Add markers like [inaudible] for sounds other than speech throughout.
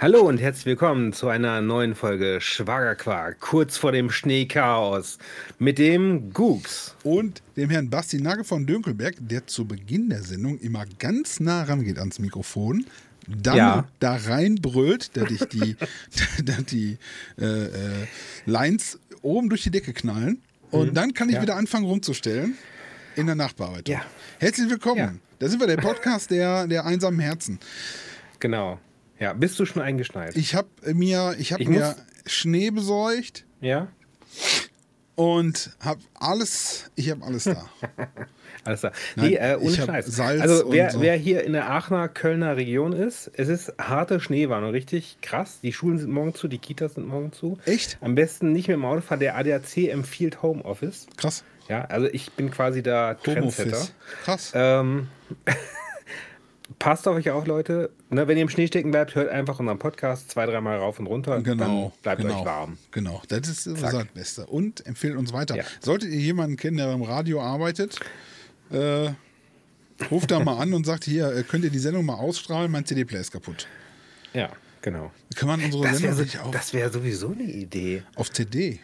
Hallo und herzlich willkommen zu einer neuen Folge Schwagerquark, kurz vor dem Schneechaos, mit dem Gooks. Und dem Herrn Basti Nagel von Dönkelberg, der zu Beginn der Sendung immer ganz nah rangeht ans Mikrofon, dann Ja. da reinbrüllt, dass ich die, [laughs] dass die äh, äh, Lines oben durch die Decke knallen. Und dann kann ich Mhm. Ja. wieder anfangen rumzustellen in der Nachbearbeitung. Ja. Herzlich willkommen. Da sind wir, der Podcast der, der einsamen Herzen. Genau. Ja, bist du schon eingeschneit? Ich habe mir, ich hab Ich mir Schnee besorgt ja? und habe alles, ich habe alles da. [laughs] Alles. Nein, Nee, äh, ohne Scheiß. Salz also wer, so. wer hier in der Aachener, Kölner Region ist, es ist harte Schneewarnung, richtig krass. Die Schulen sind morgen zu, die Kitas sind morgen zu. Echt? Am besten nicht mit dem Auto fahren. Der ADAC empfiehlt Homeoffice. Krass. Ja, also ich bin quasi da Trendsetter. Homeoffice. Krass. Ähm, [laughs] passt auf euch auf, Leute. Ne, wenn ihr im Schnee stecken bleibt, hört einfach unseren Podcast zwei, dreimal rauf und runter. Genau. Dann bleibt genau, euch warm. Genau, das ist unser Beste. Und empfehlt uns weiter. Ja. Solltet ihr jemanden kennen, der beim Radio arbeitet, äh, ruft da mal an und sagt: Hier, äh, könnt ihr die Sendung mal ausstrahlen? Mein CD-Player ist kaputt. Ja, genau. Kann man unsere Das Sendung wäre nicht so, auf, das wär sowieso eine Idee. auf CD?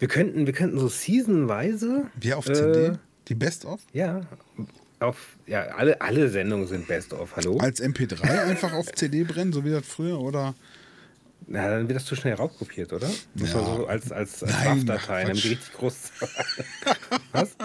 Wir könnten, wir könnten so seasonweise. Wir auf äh, CD? Die Best-of? Ja. Auf, ja, alle, alle Sendungen sind best of, hallo? Als MP3 einfach auf CD brennen, so wie das früher? Oder? Na, dann wird das zu schnell raubkopiert, oder? Muss Ja. so als, als, als ach, damit die richtig groß [laughs] Was?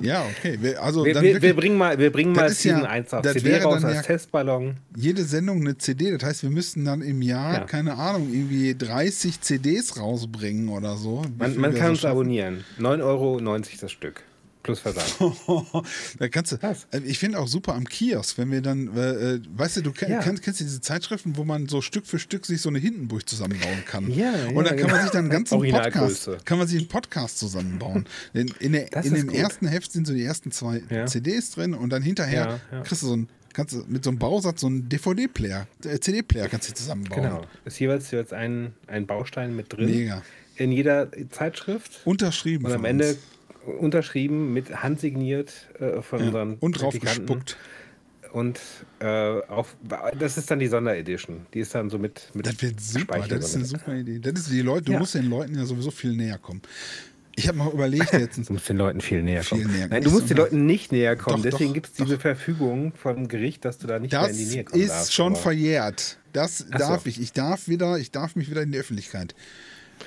Ja, okay. Wir, also Wir, dann wir, wirklich wir bringen mal, wir bringen Das mal ist ja- Season 1 auf das CD wäre raus als ja- Testballon. jede Sendung eine CD. Das heißt, wir müssten dann im Jahr, Ja. keine Ahnung, irgendwie 30 CDs rausbringen oder so. Wie Man, man kann so uns schaffen. abonnieren. 9,90 Euro das Stück. Plus Versand. [laughs] da kannst du, Was? äh, ich finde auch super am Kiosk, wenn wir dann, äh, äh, weißt du, du Ja. kennst, kennst du diese Zeitschriften, wo man so Stück für Stück sich so eine Hindenburg zusammenbauen kann. Ja, Und ja, dann kann man genau. sich dann einen ganzen. Podcast, kann man sich einen Podcast zusammenbauen. [laughs] in, in, der, in dem gut. ersten Heft sind so die ersten zwei. CDs drin und dann hinterher kriegst du so ein, kannst du mit so einem Bausatz so einen DVD-Player, äh, CD-Player kannst du zusammenbauen. Genau. Ist jeweils, jeweils ein, ein Baustein mit drin. Mega. In jeder Zeitschrift. Unterschrieben. Und am Ende uns. Unterschrieben, mit handsigniert äh, von unseren und drauf Praktikanten. gespuckt. Und äh, auf, das ist dann die Sonderedition. Die ist dann so mit, mit Das wird super, das ist eine super Idee. Das ist die Leute, du Ja. musst den Leuten ja sowieso viel näher kommen. Ich habe mal überlegt jetzt. [laughs] Du musst den Leuten viel näher Viel kommen. näher Nein, du musst den so Leuten nicht näher kommen. Doch, Deswegen gibt es diese Verfügung vom Gericht, dass du da nicht mehr Das in die Nähe kommen ist darfst. schon Aber- verjährt. Das Ach so. darf ich. Ich darf wieder, ich darf mich wieder in die Öffentlichkeit.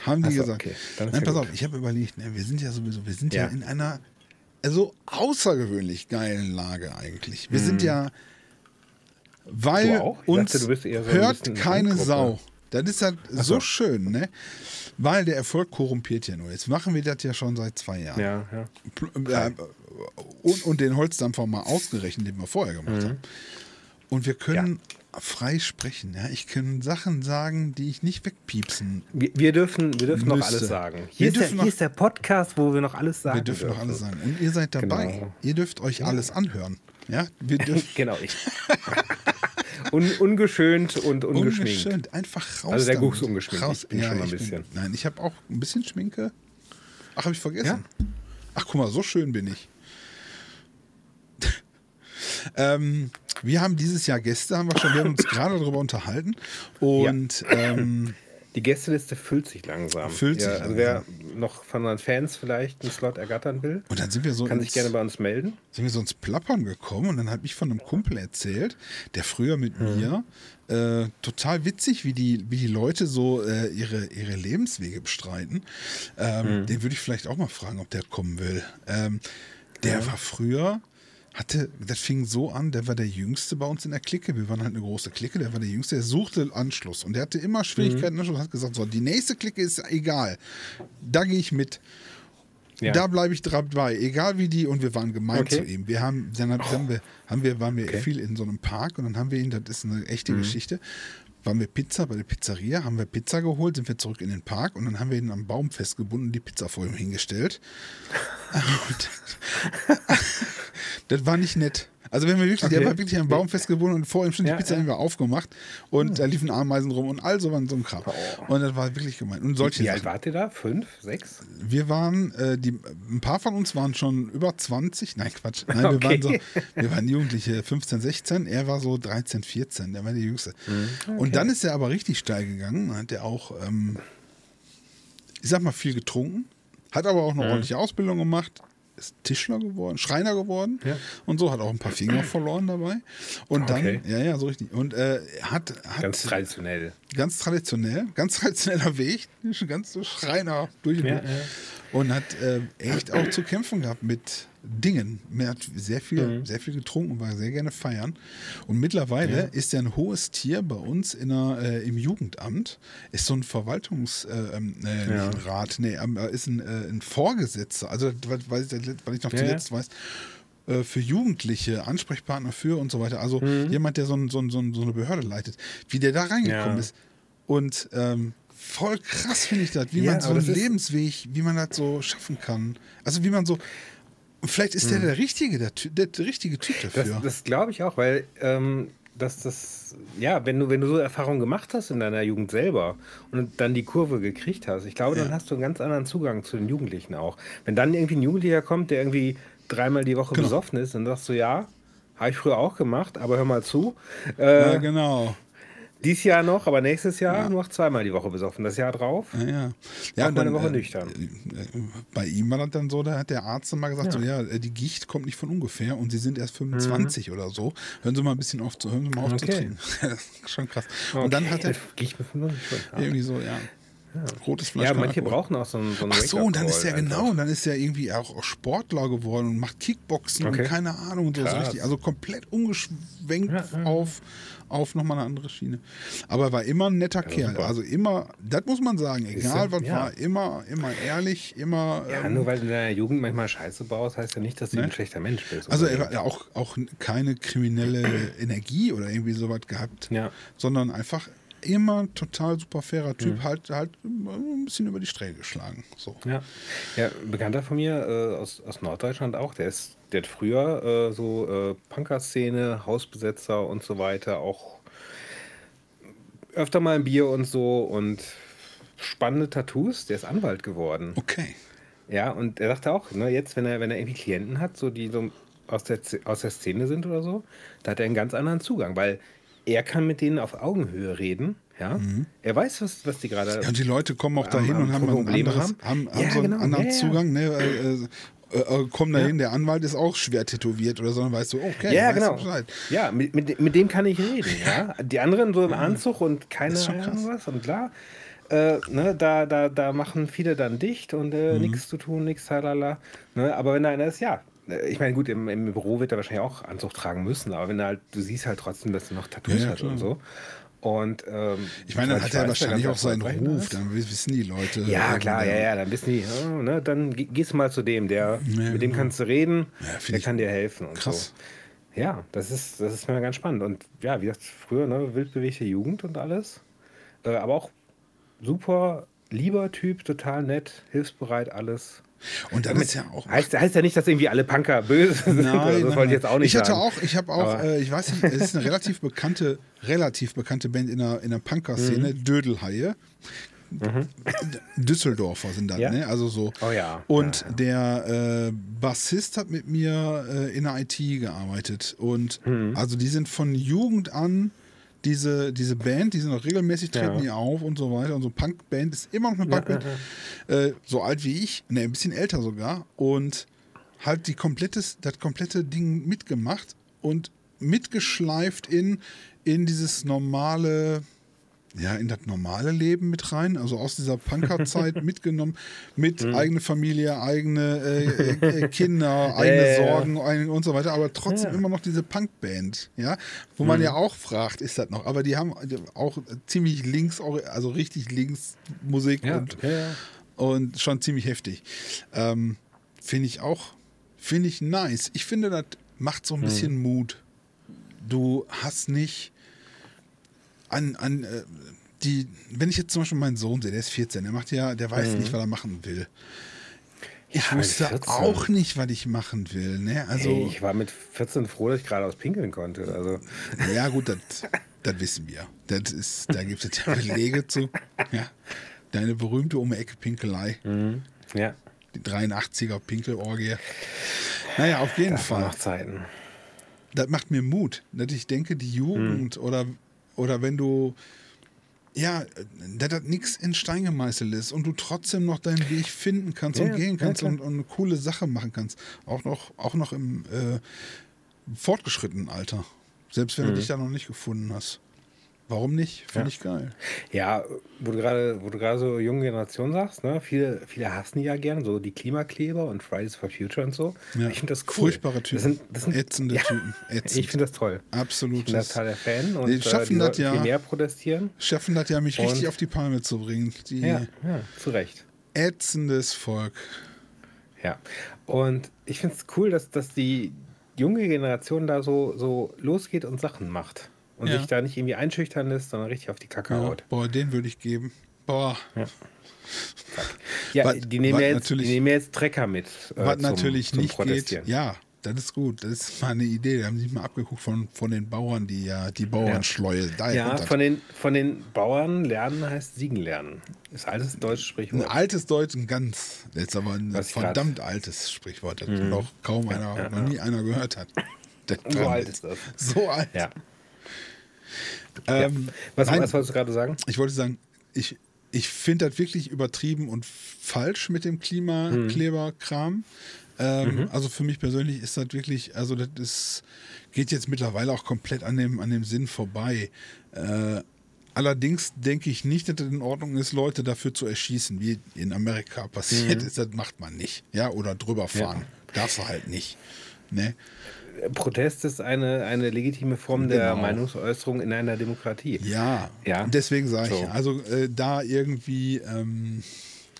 Haben die so, gesagt. okay. Nein, ja pass gut. auf, ich habe überlegt, ne, wir sind ja sowieso, wir sind ja, Ja. in einer also außergewöhnlich geilen Lage eigentlich. Wir sind ja, weil Mhm. Auch? Ich uns dachte, so hört keine Randgruppe. Sau. Das ist halt so so. schön, ne? Weil der Erfolg korrumpiert ja nur. Jetzt machen wir das ja schon seit zwei Jahren. Ja, ja. Äh, und, und den Holzdampfer mal ausgerechnet, den wir vorher gemacht Mhm. haben. Und wir können frei sprechen. Ja? Ich kann Sachen sagen, die ich nicht wegpiepsen. Wir, wir dürfen, wir dürfen noch alles sagen. Hier, ist der, dürfen noch- hier ist der Podcast, wo wir noch alles sagen Wir dürfen doch alles sagen. Und ihr seid dabei. Genau. Ihr dürft euch alles anhören. Ja, wir [laughs] dürfen Genau, ich. [laughs] Un, ungeschönt und ungeschminkt. ungeschönt einfach raus. Also der. Guch ist ungeschminkt. Raus. Ich bin schon mal ein bisschen. nein, ich habe auch ein bisschen Schminke. Ach, habe ich vergessen. Ach, guck mal, so schön bin ich. [laughs] ähm, wir haben dieses Jahr Gäste, haben wir schon, wir haben uns [laughs] gerade darüber unterhalten. Und ähm, Die Gästeliste füllt sich langsam. Füllt sich ja, also wer noch von unseren Fans vielleicht einen Slot ergattern will, und dann sind wir so kann sich ins- gerne bei uns melden. sind wir so ins Plappern gekommen und dann habe ich von einem Kumpel erzählt, der früher mit mir äh, total witzig, wie die, wie die Leute so äh, ihre, ihre Lebenswege bestreiten. Ähm, Den würde ich vielleicht auch mal fragen, ob der kommen will. Ähm, der war früher, hatte, das fing so an, der war der Jüngste bei uns in der Clique. Wir waren halt eine große Clique, der war der Jüngste, der suchte Anschluss und der hatte immer Schwierigkeiten Anschluss, hat gesagt, so, die nächste Clique ist egal. Da gehe ich mit. Ja. Da bleibe ich dabei, egal wie die, und wir waren gemein Okay. zu ihm. Wir haben, dann hab- haben wir, haben wir, waren wir Okay. viel in so einem Park und dann haben wir ihn, das ist eine echte Mhm. Geschichte, waren wir Pizza bei der Pizzeria, haben wir Pizza geholt, sind wir zurück in den Park und dann haben wir ihn am Baum festgebunden und die Pizza vor ihm hingestellt. [laughs] Und das war nicht nett. Also wenn wir wirklich, Okay. der war wirklich am Baum festgebunden und vor ihm stand die Ja, Pizza ja. aufgemacht und da liefen Ameisen rum und all so, so ein Kram. Und das war wirklich gemein. Und solche Wie alt wart ihr da? Fünf? Sechs? Wir waren, äh, die, ein paar von uns waren schon über 20. Nein, Quatsch. Nein, wir, Okay. waren so, wir waren Jugendliche, 15, 16. Er war so 13, 14. Der war der Jüngste. Mhm. Und dann ist er aber richtig steil gegangen. Hat er auch, ähm, ich sag mal, viel getrunken. Hat aber auch eine ordentliche Ausbildung gemacht. Ist Tischler geworden, Schreiner geworden Ja. und so, hat auch ein paar Finger [clears throat] verloren dabei. Und dann, Okay. ja, ja, so richtig. Und äh, hat, hat Ganz traditionell. ganz traditionell, ganz traditioneller Weg, ganz so Schreiner durch und Ja, ja. Und hat äh, echt auch zu kämpfen gehabt mit Dingen. Er hat sehr viel, Mhm. sehr viel getrunken und war sehr gerne feiern. Und mittlerweile ist er ein hohes Tier bei uns in der, äh, im Jugendamt. Ist so ein Verwaltungsrat, äh, ähm, äh, Ja. Rat, nee, ähm, äh, ist ein, äh, ein Vorgesetzter. Also, was ich was ich noch Ja, zuletzt weiß äh, für Jugendliche, Ansprechpartner für und so weiter. Also Mhm. jemand, der so, ein, so, ein, so, ein, so eine Behörde leitet, wie der da reingekommen Ja. ist. Und ähm, voll krass finde ich das, wie Ja, man so einen Lebensweg, wie man das so schaffen kann. Also wie man so. Und vielleicht ist der der richtige, der, der, richtige Typ Das, dafür. das glaube ich auch, weil ähm, dass das, ja, wenn du, wenn du so Erfahrungen gemacht hast in deiner Jugend selber und dann die Kurve gekriegt hast, ich glaube, dann Ja. hast du einen ganz anderen Zugang zu den Jugendlichen auch. Wenn dann irgendwie ein Jugendlicher kommt, der irgendwie dreimal die Woche Genau. besoffen ist, dann sagst du, ja, habe ich früher auch gemacht, aber hör mal zu. Äh, ja, genau. Dies Jahr noch, aber nächstes Jahr nur noch zweimal die Woche besoffen. Das Jahr drauf. Ja, ja. Auch mal eine Woche äh, nüchtern. äh, Bei ihm war das dann so, da hat der Arzt dann mal gesagt, so, ja, äh, die Gicht kommt nicht von ungefähr und sie sind erst 25 oder so. Hören Sie mal ein bisschen auf zu, hören Sie mal auf zu Mhm. Okay. trinken. [laughs] das ist schon krass. Und dann hat er Okay, ich mit 95 schon. irgendwie so, ja, rotes Fleisch. Ja, manche Alkohol. brauchen auch so einen, so einen Ach so, und dann ist er genau, und dann ist er irgendwie auch, auch Sportler geworden und macht Kickboxen Okay. und keine Ahnung und so, so richtig. Also komplett umgeschwenkt Ja, ja. auf, auf nochmal eine andere Schiene. Aber er war immer ein netter Kerl. super. Also immer, das muss man sagen, egal was war, immer, immer ehrlich, immer. Ja, ähm, nur weil du in deiner Jugend manchmal Scheiße baust, heißt ja nicht, dass du Ne? ein schlechter Mensch bist. also er ja auch, auch keine kriminelle Energie oder irgendwie sowas gehabt, sondern einfach immer total super fairer Mhm. Typ, halt, halt ein bisschen über die Strähe geschlagen. So. Ja. ja, Bekannter von mir äh, aus, aus Norddeutschland auch, der ist, der hat früher äh, so äh, Punker-Szene, Hausbesetzer und so weiter, auch öfter mal ein Bier und so und spannende Tattoos, der ist Anwalt geworden. Okay. Ja, und er sagte auch, ne, jetzt, wenn er, wenn er irgendwie Klienten hat, so die so aus der, aus der Szene sind oder so, da hat er einen ganz anderen Zugang, weil er kann mit denen auf Augenhöhe reden. Ja, er weiß, was, was die gerade. Mhm. Ja, und die Leute kommen auch dahin am und haben ein Probleme anderes, haben. haben, haben Ja, so einen genau, anderen ja. Zugang. Ne? Äh, äh, äh, kommen dahin, der Anwalt ist auch schwer tätowiert oder so, dann weißt du, okay, ja, genau. Bescheid. Ja, mit, mit, mit dem kann ich reden. Ja? Die anderen so im Anzug und keine. Ahnung was. Und klar, äh, ne, da, da, da machen viele dann dicht und Mhm. äh, nichts zu tun, nichts, talala. Ne? Aber wenn da einer ist, ja. Äh, Ich meine, gut, im, im Büro wird er wahrscheinlich auch Anzug tragen müssen, aber wenn er halt, du siehst halt trotzdem, dass er noch Tattoos Ja, ja, hat und so. Und ähm, Ich meine, dann hat er wahrscheinlich auch seinen Ruf, dann wissen die Leute. Ja, äh, klar, ja, ja, dann du nicht, oh, ne, dann geh- gehst du mal zu dem, der, Ja, mit dem genau. kannst du reden, Ja, der kann dir helfen und krass. so. Ja, das ist, das ist mir ganz spannend. Und ja, wie gesagt, früher, ne, wildbewegte Jugend und alles. Äh, aber auch super lieber Typ, total nett, hilfsbereit, alles. Und dann ist ja auch. Heißt, heißt ja nicht, dass irgendwie alle Punker böse sind. Nein, das nein, wollte ich jetzt auch nicht Ich hatte sagen. auch, ich habe auch, äh, ich weiß nicht, es ist eine relativ bekannte, relativ bekannte Band in der, in der Punker-Szene, Mhm. Dödelhaie. Düsseldorfer sind das, Ja. ne? Also so. Oh ja. Und Ja, ja. der äh, Bassist hat mit mir äh, in der IT gearbeitet. Und Mhm. also die sind von Jugend an diese, diese Band, die sind auch regelmäßig treten Ja. die auf und so weiter. Und so Punkband ist immer noch eine Punkband. Äh, so alt wie ich, ne, ein bisschen älter sogar. Und halt die komplettes, das komplette Ding mitgemacht und mitgeschleift in, in dieses normale, ja, in das normale Leben mit rein, also aus dieser Punkerzeit [laughs] mitgenommen, mit Mhm. eigene Familie, eigene äh, äh, äh, Kinder, [laughs] eigene ja. Sorgen ein- und so weiter, aber trotzdem Ja. immer noch diese Punkband, ja, wo Mhm. man ja auch fragt, ist das noch, aber die haben auch ziemlich links, also richtig links Musik Ja, und ja, und schon ziemlich heftig. Ähm, finde ich auch, finde ich nice. Ich finde, das macht so ein bisschen Mut. Du hast nicht an, an äh, die, wenn ich jetzt zum Beispiel meinen Sohn sehe, der ist 14, der macht ja, der weiß nicht, was er machen will. ich Ja, wusste 14. auch nicht, was ich machen will. Ne? Also, Ey, ich war mit 14 froh, dass ich geradeaus pinkeln konnte. Also, ja, gut, das, wissen wir. Das ist, da gibt es ja Belege zu. Ja. Deine berühmte Um-Ecke-Pinkelei. ja, Die 83er Pinkelorgie. Naja, auf jeden das Fall. noch Zeiten. das macht mir Mut, dass ich denke, die Jugend oder, oder wenn du, ja, dass das nichts in Stein gemeißelt ist und du trotzdem noch deinen Weg finden kannst Ja, und gehen ja, kannst klar. und, und eine coole Sache machen kannst. Auch noch, auch noch im äh, fortgeschrittenen Alter. Selbst wenn du dich da noch nicht gefunden hast. Warum nicht? Finde Ja. ich geil. Ja, wo du gerade, wo du gerade so junge Generation sagst, ne? Viele, viele hassen die ja gern, so die Klimakleber und Fridays for Future und so. Ja. Ich finde das cool. Furchtbare Typen. Das sind, das sind, Ätzende ja, Typen. [laughs] Ätzend. Ich finde das toll. Ich Absolut. bin da total der Fan und Die schaffen äh, die das ja. mehr protestieren. Schaffen das ja, mich richtig Und- auf die Palme zu bringen. Die Ja, ja, zu Recht. ätzendes Volk. Ja. Und ich finde es cool, dass, dass die junge Generation da so, so losgeht und Sachen macht. Und Ja. sich da nicht irgendwie einschüchtern lässt, sondern richtig auf die Kacke Ja, haut. boah, den würde ich geben. Boah. Ja, Was- die, nehmen ja jetzt, die nehmen ja jetzt Trecker mit. Äh, Was zum, natürlich zum nicht geht. Ja, das ist gut. Das ist mal eine Idee. Da haben sie sich mal abgeguckt von, von den Bauern, die ja die Bauernschleue. Da Ja, von den, von den Bauern lernen heißt siegen lernen. Ist altes deutsches ein Sprichwort. altes Deutsch, ein ganz, jetzt aber ein Was verdammt altes Sprichwort, das noch kaum einer, ja, noch nie einer gehört hat. So alt ist das. So alt. Ja. Ähm, Was, nein, was wolltest du gerade sagen? ich wollte sagen, ich, ich finde das wirklich übertrieben und falsch mit dem Klimakleberkram. Ähm, Also für mich persönlich ist das wirklich, also das ist, geht jetzt mittlerweile auch komplett an dem, an dem Sinn vorbei. Äh, allerdings denke ich nicht, dass es in Ordnung ist, Leute dafür zu erschießen, wie in Amerika passiert ist. Das macht man nicht. Ja, oder drüber fahren. Darfst du halt nicht. Ne? Protest ist eine, eine legitime Form der Genau. Meinungsäußerung in einer Demokratie. Ja, Ja. Deswegen sage ich, So. also äh, da irgendwie ähm,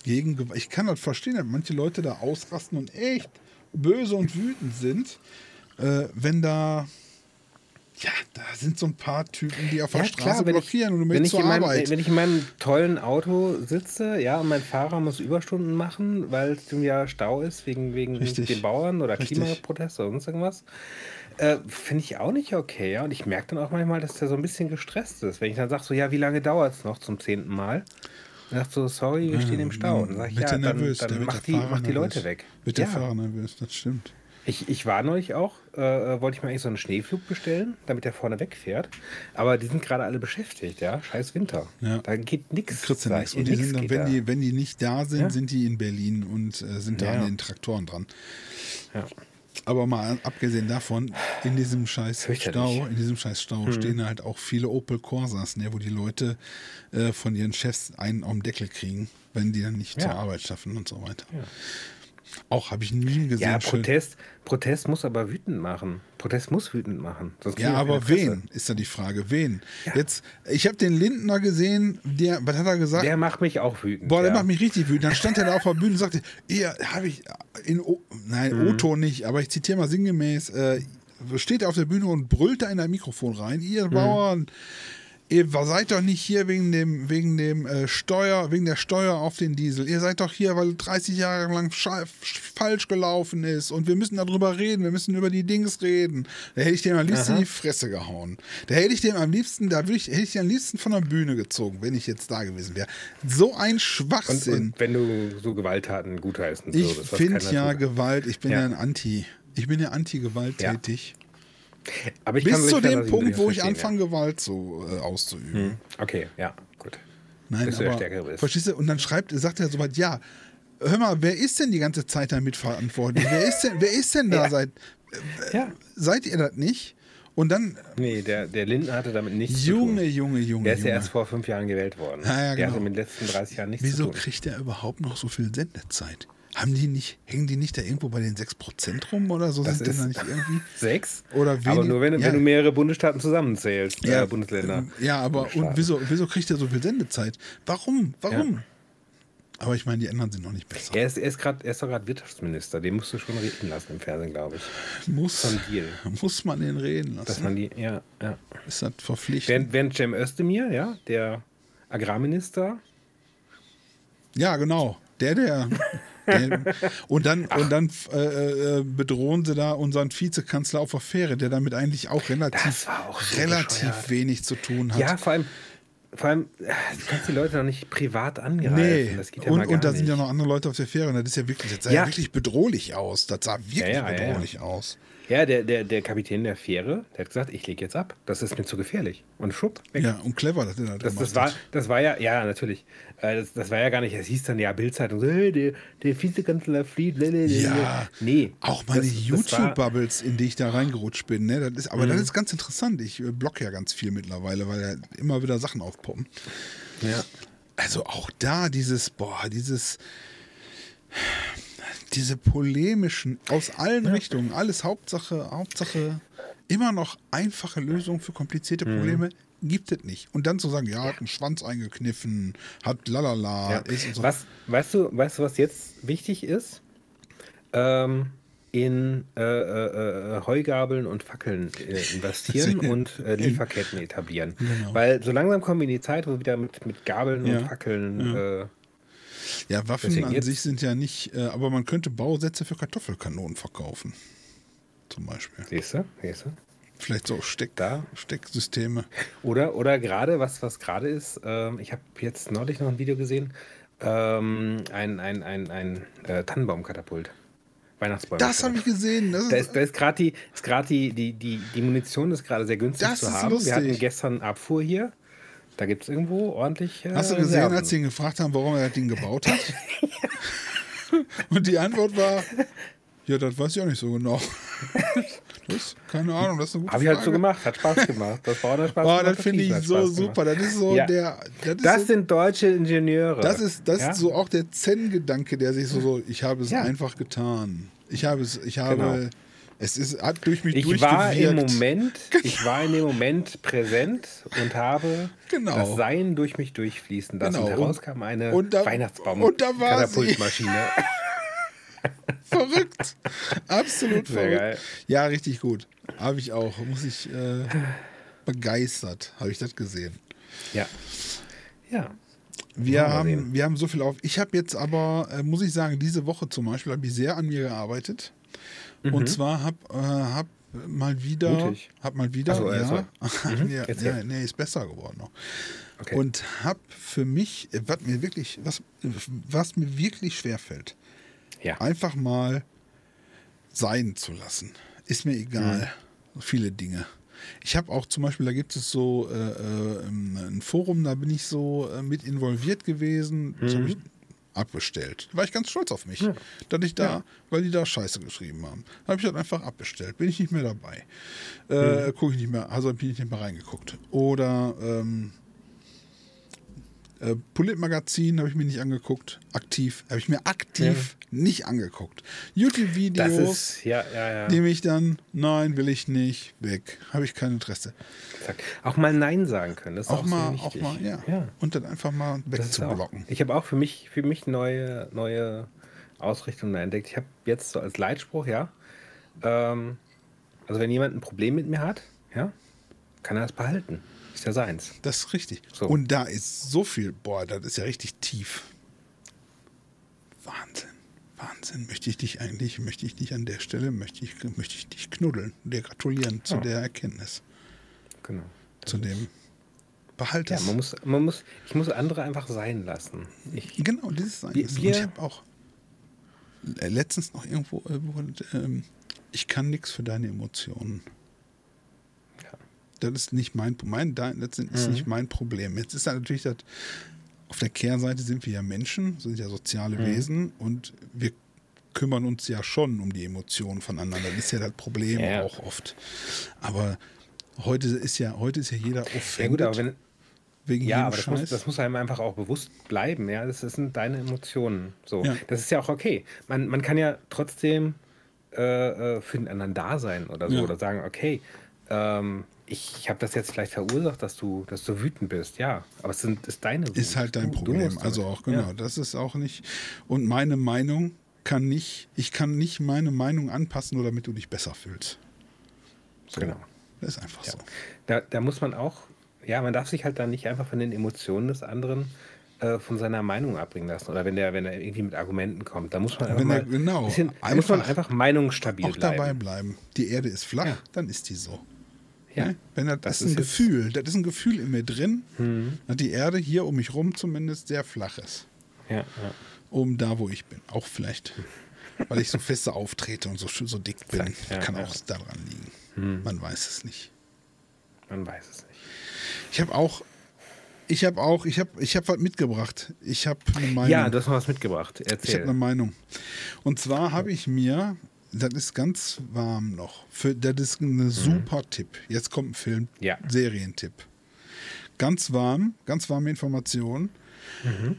gegen, ich kann das verstehen, dass manche Leute da ausrasten und echt böse und wütend sind, äh, wenn da, ja, da sind so ein paar Typen, die auf der Straße wenn blockieren und du möchtest ich, zur in meinem, Arbeit. wenn ich in meinem tollen Auto sitze, ja, und mein Fahrer muss Überstunden machen, weil es ja Stau ist wegen, wegen Richtig. den Bauern oder Richtig. Klimaproteste oder sonst irgendwas, äh, finde ich auch nicht okay. Ja? Und ich merke dann auch manchmal, dass der so ein bisschen gestresst ist. Wenn ich dann sage, so, ja, wie lange dauert es noch zum zehnten Mal? Dann sagt so, sorry, wir stehen im Stau. Und dann sage ich, ja, dann, nervös, da dann mach, die, mach die nervös. Leute weg. Wird der ja. Fahrer nervös, das stimmt. Ich, ich war neulich auch, äh, wollte ich mir eigentlich so einen Schneeflug bestellen, damit der vorne wegfährt. Aber die sind gerade alle beschäftigt, ja. Scheiß Winter. Ja. Da geht nichts. Kriegst du nichts. Und die sind dann, wenn, die, wenn die nicht da sind, Ja. sind die in Berlin und äh, sind da Ja. an den Traktoren dran. ja. Aber mal abgesehen davon, in diesem scheiß. Stau, in diesem scheiß Stau Mhm. stehen halt auch viele Opel Corsas, ne, wo die Leute äh, von ihren Chefs einen auf den Deckel kriegen, wenn die dann nicht zur Ja. Arbeit schaffen und so weiter. Auch habe ich nie gesehen. ja, schön- Protest, Protest muss aber wütend machen. Protest muss wütend machen. Ja, aber wen ist da die Frage? Wen? Jetzt, ich habe den Lindner gesehen, der, was hat er gesagt? Der macht mich auch wütend. Boah, der ja. macht mich richtig wütend. Dann stand er da auf der Bühne und sagte, ihr habe ich in o nein, Mhm. O-Ton nicht, aber ich zitiere mal sinngemäß, äh, steht er auf der Bühne und brüllt da in ein Mikrofon rein, Mhm. ihr Bauern, ihr seid doch nicht hier wegen dem, wegen dem äh, Steuer, wegen der Steuer auf den Diesel. Ihr seid doch hier, weil 30 Jahre lang falsch gelaufen ist und wir müssen darüber reden, wir müssen über die Dings reden. Da hätte ich dem am liebsten in die Fresse gehauen. Da hätte ich dem am liebsten, da würde ich, hätte ich den am liebsten von der Bühne gezogen, wenn ich jetzt da gewesen wäre. So ein und, Schwachsinn. und wenn du so Gewalttaten gutheißen ich würdest, was finde ja tut. Gewalt, ich bin ja, Ja. ein Anti. Ich bin ja anti-gewalttätig. Ich kann Bis zu dem Punkt, wo ich anfange, Gewalt so äh, auszuüben. Ja. Hm. Okay, ja, gut. Nein, Bis der aber verstehst du? Und dann schreibt, sagt er soweit, ja, hör mal, wer ist denn die ganze Zeit da mitverantwortlich? wer ist denn, wer ist denn [laughs] da Ja. seit, Ja. seid ihr das nicht? Und dann, Nee, der, der Lindner hatte damit nichts Junge, zu tun. Junge, Junge, Der ist ja Junge. erst vor fünf Jahren gewählt worden. Ja, ja, Der genau. hatte mit den letzten 30 Jahren nichts Wieso zu tun. kriegt er überhaupt noch so viel Sendezeit? Haben die nicht, hängen die nicht da irgendwo bei den 6% rum oder so? Das Sind ist da nicht irgendwie? [laughs] sechs. Oder Aber wenig- nur wenn, ja. wenn du mehrere Bundesstaaten zusammenzählst, äh, Bundesländer. Ja, aber und wieso, wieso kriegt er so viel Sendezeit? Warum? Warum? Aber ich meine, die anderen sind noch nicht besser. Er ist, er ist, grad, er ist doch gerade Wirtschaftsminister. Den musst du schon reden lassen im Fernsehen, glaube ich. Muss, Deal. muss man den reden Dass lassen? man die, ja, ja. Ist das verpflichtend? Während, während Cem Özdemir, ja, der Agrarminister, Ja, genau. Der, der, Der, [laughs] [laughs] und dann, und dann äh, äh, bedrohen sie da unseren Vizekanzler auf der Fähre, der damit eigentlich auch relativ, auch so relativ bescheuert. wenig zu tun hat. Ja, vor allem, vor allem, äh, du kannst die Leute noch nicht privat angreifen. Nee, Das geht ja und, und da sind ja noch andere Leute auf der Fähre und das ist ja wirklich, das sah ja, Ja. wirklich bedrohlich aus. Das sah wirklich ja, ja. bedrohlich aus. Ja, der, der, der Kapitän der Fähre, der hat gesagt, ich lege jetzt ab. Das ist mir zu gefährlich. Und schupp, weg. Ja, und clever, dass er das, Das, war, das war ja, ja, natürlich. Äh, Das, das war ja gar nicht, es hieß dann ja Bildzeitung, hey, der, der Vizekanzler flieht. lalalala. Ja, nee. Auch meine YouTube-Bubbles, in die ich da reingerutscht bin. Ne? Das ist, aber Mhm. das ist ganz interessant. Ich äh, block ja ganz viel mittlerweile, weil ja immer wieder Sachen aufpoppen. Ja. Also auch da dieses, boah, dieses, diese polemischen aus allen Richtungen, alles Hauptsache, Hauptsache, immer noch einfache Lösungen für komplizierte Mhm. Probleme gibt es nicht. Und dann zu sagen, ja, hat einen Schwanz eingekniffen, hat lalala, Ja. ist und so. Was, weißt, du, weißt du, was jetzt wichtig ist? Ähm, in äh, äh, äh, Heugabeln und Fackeln äh, investieren In- [laughs] und äh, Lieferketten etablieren. Genau. Weil so langsam kommen wir in die Zeit, wo wir wieder mit, mit Gabeln Ja. und Fackeln. Äh, Ja, Waffen Deswegen an jetzt- sich sind ja nicht, äh, aber man könnte Bausätze für Kartoffelkanonen verkaufen. Zum Beispiel. siehst du? Siehst du? Vielleicht so Steck, Da. Stecksysteme. Oder, oder gerade, was, was gerade ist, ähm, ich habe jetzt neulich noch ein Video gesehen, ähm, ein, ein, ein, ein äh, Tannenbaumkatapult. Weihnachtsbäume. Das habe ich gesehen. Das Da ist, da ist gerade die, ist die, die, die, die Munition ist gerade sehr günstig Das zu ist haben. lustig. Wir hatten gestern Abfuhr hier. Da gibt es irgendwo ordentlich. Äh, Hast du gesehen, Reserven. als sie ihn gefragt haben, warum er das Ding gebaut hat? [laughs] [laughs] Und die Antwort war, ja, das weiß ich auch nicht so genau. [laughs] Das, keine Ahnung, das ist eine gute Habe ich halt so gemacht, hat Spaß gemacht. Das war auch Spaß Boah, gemacht. das finde ich so super. gemacht. Das ist so Ja. der. Das, ist Das so, sind deutsche Ingenieure. das ist, das ja? ist so auch der Zen-Gedanke, der sich so, so, ich habe es Ja. einfach getan. Ich habe es, ich habe, Genau. Es ist, hat durch mich Ich war im. Moment, [laughs] ich war in dem Moment präsent und habe Genau. das Sein durch mich durchfließen lassen. Genau. Und heraus kam eine Und da- Weihnachtsbaum und da war. Katapultmaschine. [laughs] Verrückt. Absolut Sehr verrückt. geil. Ja, richtig gut. Habe ich auch. Muss ich äh, begeistert, habe ich das gesehen. ja. Ja. Wir haben, wir haben so viel auf. Ich habe jetzt aber, äh, muss ich sagen, diese Woche zum Beispiel habe ich sehr an mir gearbeitet. Und zwar habe äh, hab mal wieder, Mhm. Mutig. hab mal wieder, so, ja, also. [laughs] Mhm, ja, ja, nee, ist besser geworden noch. Okay. Und habe für mich, äh, was mir wirklich, was, was mir wirklich schwerfällt, ja. einfach mal sein zu lassen. Ist mir egal. Mhm. Viele Dinge. Ich habe auch zum Beispiel, da gibt es so äh, äh, ein Forum, da bin ich so äh, mit involviert gewesen. Das Mhm. Abbestellt. Da war ich ganz stolz auf mich, dass ich da, weil die da Scheiße geschrieben haben. Habe ich das einfach abbestellt. Bin ich nicht mehr dabei. Äh, Mhm. Gucke ich nicht mehr, also bin ich nicht mehr reingeguckt. Oder ähm, äh, Polit-Magazin habe ich mir nicht angeguckt. Aktiv. Habe ich mir aktiv nicht angeguckt. Das YouTube-Videos ja, ja, ja. nehme ich dann, nein, will ich nicht, weg. Habe ich kein Interesse. Auch mal Nein sagen können. Das ist Auch, auch, mal, auch mal, ja. ja. Und dann einfach mal Das wegzublocken. ich habe auch für mich, für mich neue, neue Ausrichtungen entdeckt. Ich habe jetzt so als Leitspruch, ja, ähm, also wenn jemand ein Problem mit mir hat, ja, kann er es behalten. Ist ja seins. Das ist richtig. So. Und da ist so viel, boah, das ist ja richtig tief. Wahnsinn. Wahnsinn. Möchte ich dich eigentlich, möchte ich dich an der Stelle, möchte ich, möchte ich dich knuddeln, dir gratulieren zu Ja. der Erkenntnis, Genau. zu dem Behalt Ja, es. man muss, man muss, ich muss andere einfach sein lassen. Ich, Genau, dieses sein. Lassen. Ich habe auch äh, letztens noch irgendwo, äh, ähm, ich kann nichts für deine Emotionen. Ja. Das ist nicht mein, mein das ist Mhm. nicht mein Problem. Jetzt ist da natürlich das, auf der Kehrseite sind wir ja Menschen, sind ja soziale Mhm. Wesen und wir kümmern uns ja schon um die Emotionen voneinander. Das ist ja das Problem Ja. auch oft. Aber heute ist ja, heute ist ja jeder ja offended gut, aber wenn, wegen ja, aber das muss, das muss einem einfach auch bewusst bleiben. Ja, das, das sind deine Emotionen. So, Ja. das ist ja auch okay. Man, man kann ja trotzdem äh, äh, für den anderen da sein oder so Ja. oder sagen, okay, ähm, ich, habe das jetzt vielleicht verursacht, dass du, dass du wütend bist. Ja, aber es sind, ist deine Wut. Ist halt dein Du- du Problem. damit. also auch, genau, Ja. das ist auch nicht. Und meine Meinung kann nicht, ich kann nicht meine Meinung anpassen, nur damit du dich besser fühlst. So. Genau. Das ist einfach Ja. so. Da, da muss man auch, ja, man darf sich halt dann nicht einfach von den Emotionen des anderen äh, von seiner Meinung abbringen lassen oder wenn der, wenn er irgendwie mit Argumenten kommt. Da muss man einfach Wenn er- mal genau, bisschen, da muss man einfach einfach meinungsstabil Auch bleiben. dabei bleiben. Die Erde ist flach, Ja. dann ist die so. Ja. Ne? Wenn das, Das ist ein Gefühl, das ist ein Gefühl in mir drin, Mhm. dass die Erde hier um mich rum zumindest sehr flach ist. Ja, ja. Um da, wo ich bin. Auch vielleicht, weil ich so feste auftrete und so, schön- so dick bin. Ja, Kann ja. auch daran liegen. Man weiß es nicht. Man weiß es nicht. Ich habe auch, ich habe auch, ich habe, ich habe was mitgebracht. Ich habe eine Meinung. Ja, du hast was mitgebracht. Ich habe Erzähl. eine Meinung. Und zwar habe ich mir, das ist ganz warm noch, für, das ist ein super Tipp. Jetzt kommt ein Film, Mhm. Ja. Serientipp. Ganz warm, ganz warme Information. Mhm.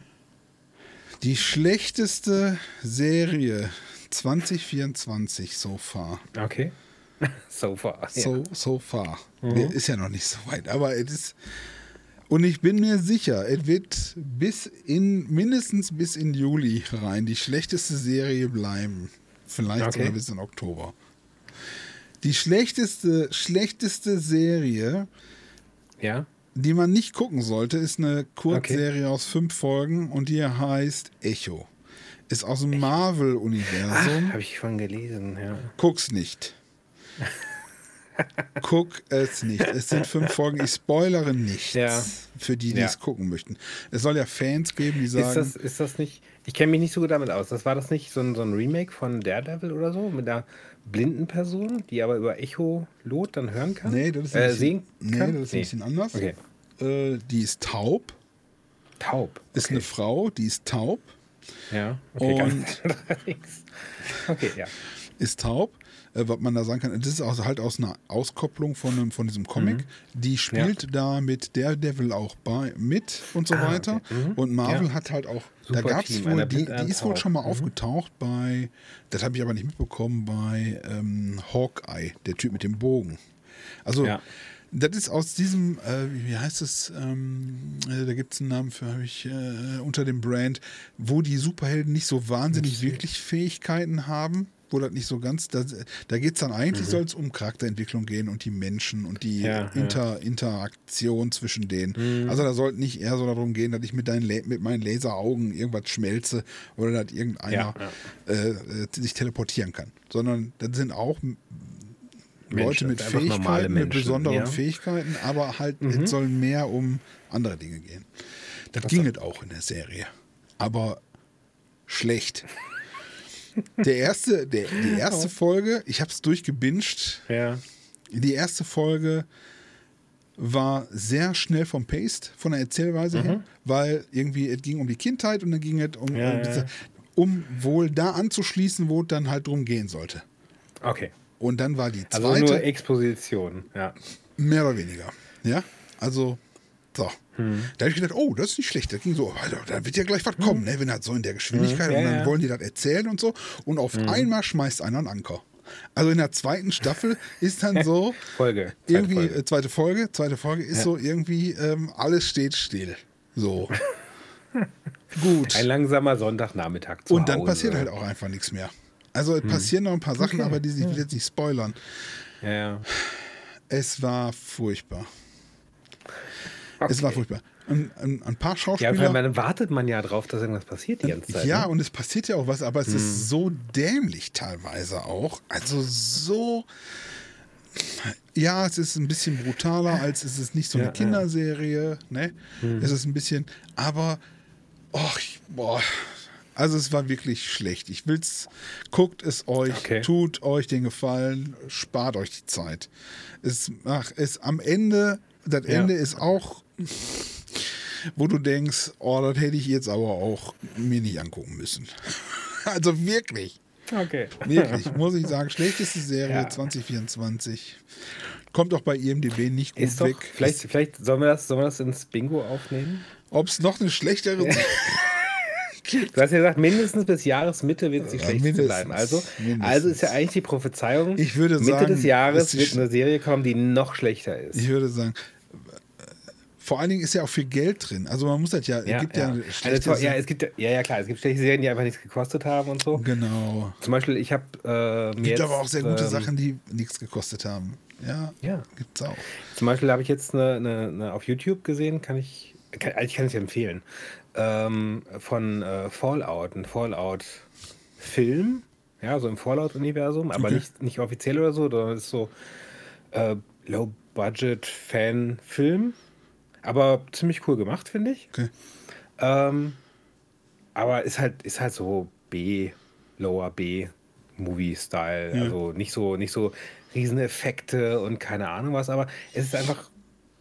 Die schlechteste Serie 2024 so far. Okay. [laughs] so far. So, so far. Mhm. Ist ja noch nicht so weit, aber es ist. Und ich bin mir sicher, es wird bis in, mindestens bis in Juli rein die schlechteste Serie bleiben. Vielleicht Okay. sogar bis in Oktober. Die schlechteste, schlechteste Serie, Ja. die man nicht gucken sollte, ist eine Kurzserie aus fünf Folgen und die heißt Echo. Ist aus dem Marvel-Universum. Habe ich schon gelesen, ja. Guck's nicht. Guck es nicht. Es sind fünf Folgen. Ich spoilere nichts Ja. für die, die Ja. es gucken möchten. Es soll ja Fans geben, die Ist sagen, das, ist das nicht. Ich kenne mich nicht so gut damit aus. Das war das nicht so ein, so ein Remake von Daredevil oder so? Mit einer blinden Person, die aber über Echolot dann hören kann? nee, das ist ein äh, bisschen, nee, das ist ein bisschen anders. Okay. Äh, die ist taub. Taub. Ist okay. eine Frau, die ist taub. Ja, okay, Und-. [laughs] Okay, ja. Ist taub. Äh, was man da sagen kann, das ist also halt aus einer Auskopplung von, einem, von diesem Comic. Die spielt da mit Daredevil auch bei, mit und so Ah, weiter. okay. Mhm. Und Marvel Ja. hat halt auch, Super da gab es wohl, die, die ist wohl schon mal Mhm. aufgetaucht bei, das habe ich aber nicht mitbekommen, bei ähm, Hawkeye, der Typ mit dem Bogen. Also, Ja. das ist aus diesem, äh, wie heißt es, ähm, äh, da gibt es einen Namen für, habe ich, äh, unter dem Brand, wo die Superhelden nicht so wahnsinnig wirklich Fähigkeiten haben, wo das nicht so ganz, da, da geht es dann eigentlich, soll es um Charakterentwicklung gehen und die Menschen und die Mhm. Ja, ja. Inter, Interaktion zwischen denen. Mhm. Also da sollte nicht eher so darum gehen, dass ich mit, deinen, mit meinen Laseraugen irgendwas schmelze oder dass irgendeiner Ja, Äh, äh, sich teleportieren kann, sondern das sind auch Leute Menschen, mit einfach normale Fähigkeiten, mit Menschen, besonderen ja. Mhm. Fähigkeiten, aber halt, es soll mehr um andere Dinge gehen. Das ging es auch in der Serie. Aber schlecht. Der erste, der, die [laughs] erste Folge, ich habe es durchgebinged. Ja. Die erste Folge war sehr schnell vom Paced, von der Erzählweise her, weil irgendwie es ging um die Kindheit und dann ging es um, Mhm. Ja, um, diese, um wohl da anzuschließen, wo es dann halt drum gehen sollte. Okay. Und dann war die Also zweite, nur Exposition, ja. mehr oder weniger. Ja, also, so. Hm. Da habe ich gedacht, oh, das ist nicht schlecht. Das ging so, also, da wird ja gleich was kommen, ne? wenn das so in der Geschwindigkeit Hm. Ja, und dann ja. Hm. wollen die das erzählen und so. Und auf einmal schmeißt einer einen Anker. Also in der zweiten Staffel ist dann so, [laughs] Folge. Zweite irgendwie, Folge. äh, zweite Folge, zweite Folge ist Ja. so irgendwie, ähm, alles steht still. So. [laughs] Gut. Ein langsamer Sonntagnachmittag zu Und dann Hause. passiert halt auch einfach nichts mehr. Also es passieren noch ein paar Sachen, aber die ich will jetzt nicht spoilern. Ja, ja. Es war furchtbar. Okay. Es war furchtbar. Ein, ein, ein paar Ja, Schauspieler. vor allem, dann wartet man ja drauf, dass irgendwas passiert die ganze Zeit. Ja, ne? und es passiert ja auch was, aber es ist so dämlich teilweise auch. Also so. Ja, es ist ein bisschen brutaler, als es ist nicht so eine Ja, ja. Kinderserie. Ne? Es ist ein bisschen, aber. Och, boah. Also es war wirklich schlecht. Ich will's, guckt es euch, Okay. tut euch den Gefallen, spart euch die Zeit. Es, ach, es am Ende, das Ja. Ende ist auch wo du denkst, oh, das hätte ich jetzt aber auch mir nicht angucken müssen. [laughs] Also wirklich, Okay. wirklich, muss ich sagen, [laughs] schlechteste Serie Ja. 2024. Kommt auch bei IMDb nicht gut Ist doch, weg. vielleicht, vielleicht sollen wir, das, sollen wir das ins Bingo aufnehmen? Ob es noch eine schlechtere [laughs] Du hast ja gesagt, mindestens bis Jahresmitte wird sie Ja, schlecht mindestens, bleiben. Also, mindestens. also ist ja eigentlich die Prophezeiung, Ich würde Mitte sagen, des Jahres die wird eine Serie kommen, die noch schlechter ist. Ich würde sagen, vor allen Dingen ist ja auch viel Geld drin. Also man muss das ja, es gibt ja, Eine schlechte to- ja, es gibt, ja, ja, klar, es gibt schlechte Serien, die einfach nichts gekostet haben und so. Genau. Zum Beispiel, ich habe äh, Gibt jetzt, aber auch sehr gute ähm, Sachen, die nichts gekostet haben. Ja, Ja. gibt's auch. Zum Beispiel habe ich jetzt eine, eine, eine auf YouTube gesehen, kann ich, kann, ich kann es dir empfehlen, ähm, von äh, Fallout, ein Fallout-Film, ja, so im Fallout-Universum, aber Okay. nicht, nicht offiziell oder so, sondern es ist so äh, Low-Budget-Fan-Film, aber ziemlich cool gemacht, finde ich. Okay. Ähm, aber ist halt, ist halt so B, Lower B Movie-Style. Ja. Also nicht so, nicht so riesen Effekte und keine Ahnung was, aber es ist einfach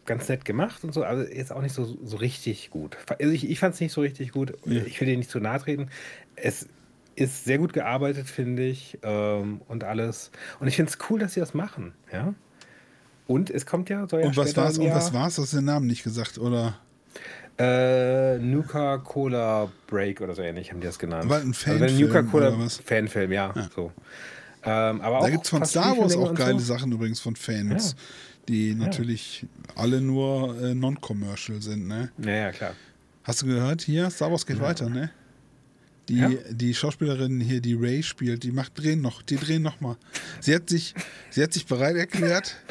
ganz nett gemacht und so, aber jetzt auch nicht so, so richtig gut. Also ich, ich fand es nicht so richtig gut. Ja. Ich will dir nicht zu nahe treten. Es ist sehr gut gearbeitet, finde ich, ähm, und alles. Und ich finde es cool, dass sie das machen, ja. Und es kommt ja, soll ja Und was war's? Und was war's? Du hast den Namen nicht gesagt, oder? äh, Nuka Cola Break oder so ähnlich haben die das genannt. Aber ein also Fanfilm Nuka Cola oder was? Fanfilm, ja, so. Ähm, aber Da gibt es von Star Wars auch geile so. Sachen übrigens von Fans, die natürlich alle nur äh, non-commercial sind, ne? Ja, ja, klar. Hast du gehört? Hier, Star Wars geht weiter, ne? Die, Ja. die Schauspielerin hier, die Ray spielt, die macht drehen noch, die drehen noch mal. Sie hat sich, sie hat sich bereit erklärt. [laughs]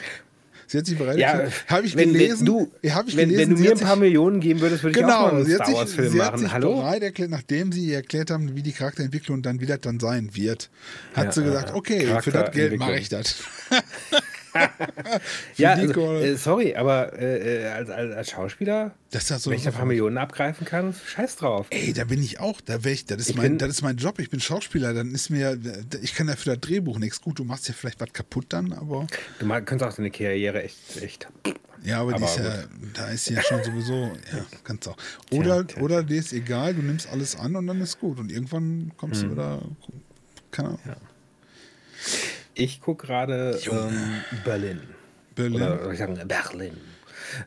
Sie hat sich bereit Ja. Habe ich wenn, gelesen? Wenn du, hab ich wenn, gelesen. wenn du mir ein paar sich- Millionen geben würdest, würde ich auch mal Genau, einen Star sich, Wars Film sie hat machen. sich Hallo? bereit erklärt, nachdem sie erklärt haben, wie die Charakterentwicklung dann wieder dann sein wird, hat Ja, sie gesagt, okay, für das Geld mache ich das. [laughs] Ja, also, äh, sorry, aber äh, äh, als, als, als Schauspieler, Das ja so wenn ich da ein paar Millionen abgreifen kann, scheiß drauf. Ey, da bin ich auch. Da ich, das, ist Ich mein, das ist mein Job. Ich bin Schauspieler. Dann ist mir, ich kann ja für das Drehbuch nichts. Gut, du machst ja vielleicht was kaputt dann, aber Du könntest auch deine Karriere echt, echt. ja, aber, Aber ist ja, da ist sie ja schon sowieso. Ja, [laughs] kannst auch. Oder, tja. oder dir ist egal, du nimmst alles an und dann ist gut. Und irgendwann kommst Mhm. du wieder. Keine Ahnung. Ich gucke gerade ähm, Berlin. Berlin. Oder soll ich sagen Berlin.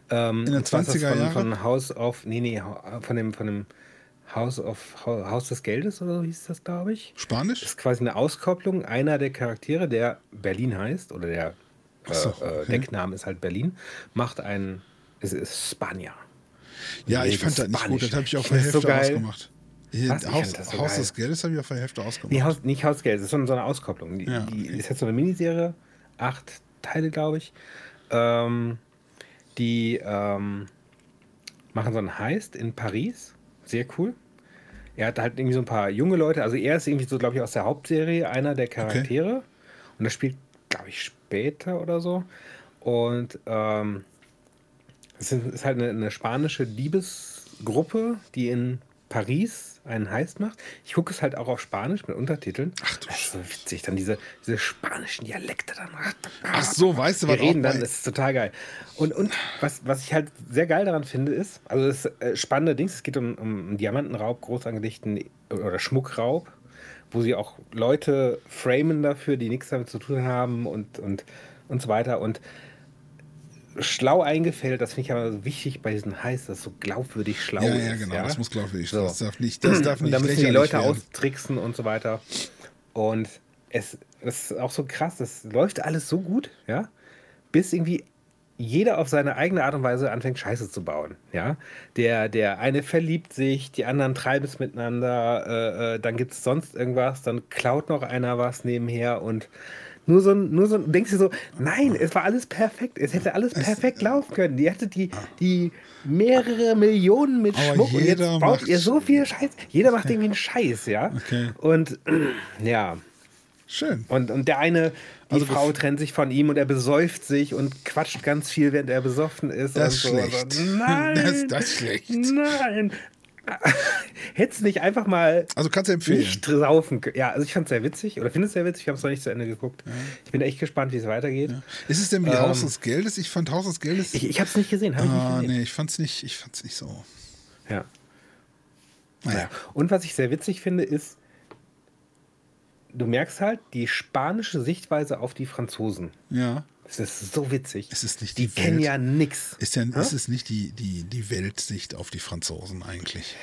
Ähm, In den und zwar ist das 20er von, Jahren? von House of, nee, nee, von dem, von dem House of, Haus des Geldes oder so hieß das, glaube ich. Spanisch? Das ist quasi eine Auskopplung einer der Charaktere, der Berlin heißt, oder der so, äh, äh, okay. Deckname ist halt Berlin, macht einen, es ist Spanier. Ja, ich fand das nicht gut. Das habe ich der find's so Hälfte geil. ausgemacht. Hier, Was? Ich Haus, so Haus des Geldes habe ich auf der Hälfte ausgemacht. Nee, Haus, nicht Haus Geld, das ist so eine Auskopplung. Die, Ja, die okay. ist jetzt so eine Miniserie, acht Teile, glaube ich. Ähm, die ähm, machen so einen Heist in Paris. Sehr cool. Er hat halt irgendwie so ein paar junge Leute. Also er ist irgendwie so, glaube ich, aus der Hauptserie einer der Charaktere. Und das spielt, glaube ich, später oder so. Und ähm, es ist ist halt eine, eine spanische Diebesgruppe, die in Paris einen Heist macht. Ich gucke es halt auch auf Spanisch mit Untertiteln. Ach du das ist so witzig, dann diese, diese spanischen Dialekte dann. Ach so, weißt du, was reden dann, das ist total geil. Und, und was, was ich halt sehr geil daran finde, ist, also das äh, spannende Ding, es geht um, um Diamantenraub, groß angelegten oder Schmuckraub, wo sie auch Leute framen dafür, die nichts damit zu tun haben und, und, und so weiter. Und schlau eingefällt, das finde ich aber so wichtig bei diesen Heiß, dass so glaubwürdig schlau Ja, ist. ja, genau. Das muss glaubwürdig sein. So. Das darf nicht, das darf [clears throat] Und nicht da müssen die Leute werden. austricksen und so weiter. Und es das ist auch so krass, das läuft alles so gut, ja, bis irgendwie jeder auf seine eigene Art und Weise anfängt, Scheiße zu bauen. Ja? Der, der eine verliebt sich, die anderen treiben es miteinander, äh, äh, dann gibt es sonst irgendwas, dann klaut noch einer was nebenher und nur so, ein- nur so, ein- denkst du so, nein, es war alles perfekt, es hätte alles perfekt laufen können. Die hatte die, die mehrere Millionen mit Aber Schmuck und jetzt baut ihr so viel Scheiß. Jeder macht irgendwie einen Scheiß, ja. Okay. Und ja, Schön. und, und der eine, die Also Frau trennt sich von ihm und er besäuft sich und quatscht ganz viel, während er besoffen ist. Das ist so. schlecht. Also, nein! Das- das ist schlecht. Nein! [laughs] Hättest nicht einfach mal Also kannst du empfehlen. nicht saufen können. Ja, also ich fand es sehr witzig oder finde es sehr witzig. Ich habe es noch nicht zu Ende geguckt. Ich bin echt gespannt, wie es weitergeht. Ist es denn wie Ähm, Haus des Geldes? Ich fand Haus des Geldes. Ich, ich habe es nicht gesehen. Hab ich nicht ah, gesehen. nee, ich fand's nicht, ich fand's nicht so. Ja. Naja. Ja. Und was ich sehr witzig finde, ist, du merkst halt die spanische Sichtweise auf die Franzosen. Ja. Das ist so witzig. Es ist nicht die die kennen ja nix. Ist, Hä? ist es nicht die, die, die Weltsicht auf die Franzosen eigentlich?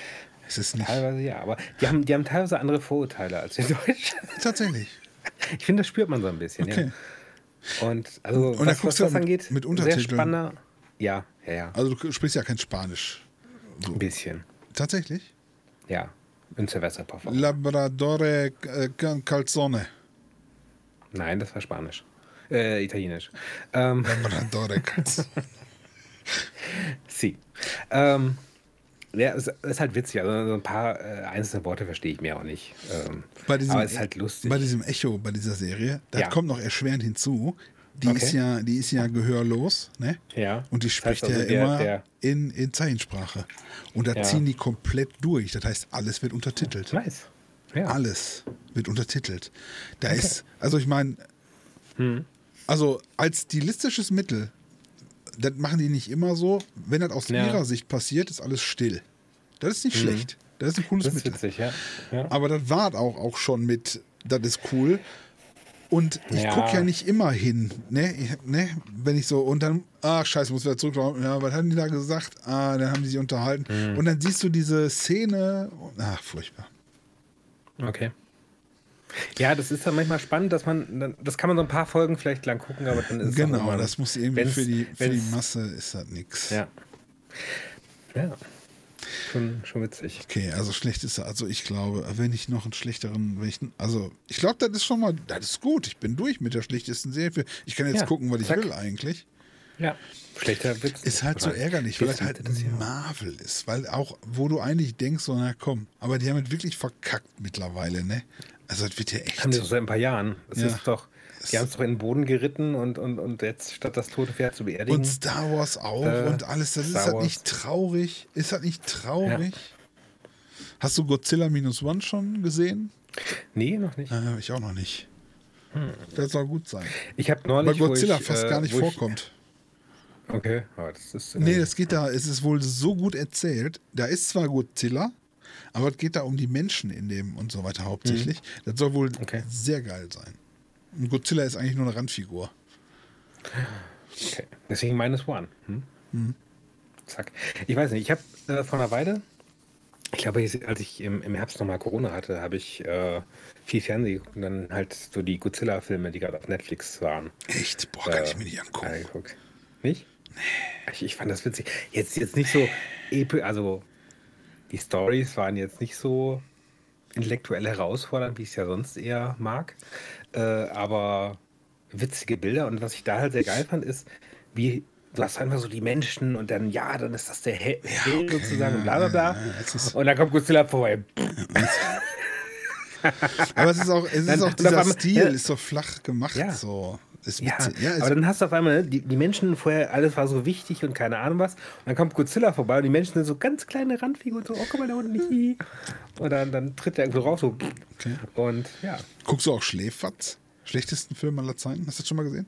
Es ist nicht. Teilweise ja, aber die haben, die haben teilweise andere Vorurteile als wir Deutschen. Tatsächlich. Ich finde, das spürt man so ein bisschen. Okay. Ja. Und also, Und da was, was das mit- angeht, mit sehr Untertiteln? spannender. Ja, ja, ja. Also du sprichst ja kein Spanisch. Ein bisschen. Tatsächlich? Ja. Por favor. Labradore äh, Cal- Calzone. Nein, das war Spanisch. Äh, Italienisch. Ähm, Labradore Calzone. si. Ähm, Ja, es ist halt witzig. Also so ein paar äh, einzelne Worte verstehe ich mir auch nicht. Ähm, Bei diesem, aber es ist halt lustig. Bei diesem Echo, bei dieser Serie, da Ja. kommt noch erschwerend hinzu, die, Okay. ist ja, die ist ja gehörlos, ne? ja. Und die Das spricht heißt also, ja der- immer Der, in, in Zeichensprache. Und da Ja. ziehen die komplett durch. Das heißt, alles wird untertitelt. nice. Ja. Alles wird untertitelt. Da ist, also ich meine, also als stilistisches Mittel, das machen die nicht immer so. Wenn das aus Ja. ihrer Sicht passiert, ist alles still. Das ist nicht schlecht. Das ist ein cooles Das ist Mittel. witzig, ja. ja. Aber das war auch, auch schon mit, das ist cool. Und ich Ja. gucke ja nicht immer hin, ne? Ne? Wenn ich so, und dann, ach scheiße, muss wieder zurück. Ja, was haben die da gesagt? Ah, dann haben die sich unterhalten. Mhm. Und dann siehst du diese Szene. Ach, furchtbar. Okay. Ja, das ist dann manchmal spannend, dass man, das kann man so ein paar Folgen vielleicht lang gucken, aber dann ist Genau, irgendwann- das muss irgendwie für die, für die Masse ist das nix. Ja. Ja. Schon, schon witzig. Okay, also schlecht ist er. Also ich glaube, wenn ich noch einen schlechteren, wenn ich, also ich glaube, das ist schon mal, das ist gut. Ich bin durch mit der schlechtesten Serie. Ich kann jetzt Ja, gucken, was ich zack. will eigentlich. Ja. Schlechter Witz. Ist halt so ärgerlich, weil halt es ja. Marvel ist. Weil auch, wo du eigentlich denkst, so, na komm, aber die haben es wirklich verkackt mittlerweile, ne? Also das wird ja echt. Haben die doch seit ein paar Jahren. Das Ja. ist doch, die haben es doch in den Boden geritten und, und, und jetzt, statt das tote Pferd zu beerdigen. Und Star Wars auch Äh, und alles. Das Star ist halt nicht traurig. Ist halt nicht traurig. Hast du Godzilla Minus One schon gesehen? nee, noch nicht. Äh, ich auch noch nicht. Das soll gut sein. Ich habe Weil neulich. Godzilla wo ich, fast äh, gar nicht wo ich- vorkommt. Okay, aber das ist. äh, Nee, das geht da, es ist wohl so gut erzählt. Da ist zwar Godzilla, aber es geht da um die Menschen in dem und so weiter hauptsächlich. Das soll wohl Mhm. Okay. sehr geil sein. Und Godzilla ist eigentlich nur eine Randfigur. Okay. Deswegen minus one. Hm? Mhm. Zack. Ich weiß nicht, ich habe äh, vor einer Weile, ich glaube, als ich im, im Herbst nochmal Corona hatte, habe ich äh, viel Fernsehen geguckt und dann halt so die Godzilla-Filme, die gerade auf Netflix waren. Echt? Boah, kann äh, ich mir nicht angucken. angeguckt. Nicht? Nee. Ich, ich fand das witzig. Jetzt, jetzt nicht so episch, also die Stories waren jetzt nicht so intellektuell herausfordernd, wie ich es ja sonst eher mag. Äh, aber witzige Bilder und was ich da halt sehr geil fand, ist, wie du hast einfach so die Menschen und dann, ja, dann ist das der Held okay, sozusagen und bla bla ja, bla. ja, und dann kommt Godzilla vorbei. [laughs] Aber es ist auch, es Dann- ist auch und auf dieser Stil, ja. ist so flach gemacht. Ja. So. Ist Ja, witzig. Ja, aber dann hast du auf einmal, ne, die, die Menschen vorher, alles war so wichtig und keine Ahnung was. Und dann kommt Godzilla vorbei und die Menschen sind so ganz kleine Randfiguren, so, oh, guck mal da unten, hihi. Und dann, dann tritt der irgendwo raus, so. Okay. Und ja. guckst du auch Schläferz? Schlechtesten Film aller Zeiten? Hast du das schon mal gesehen?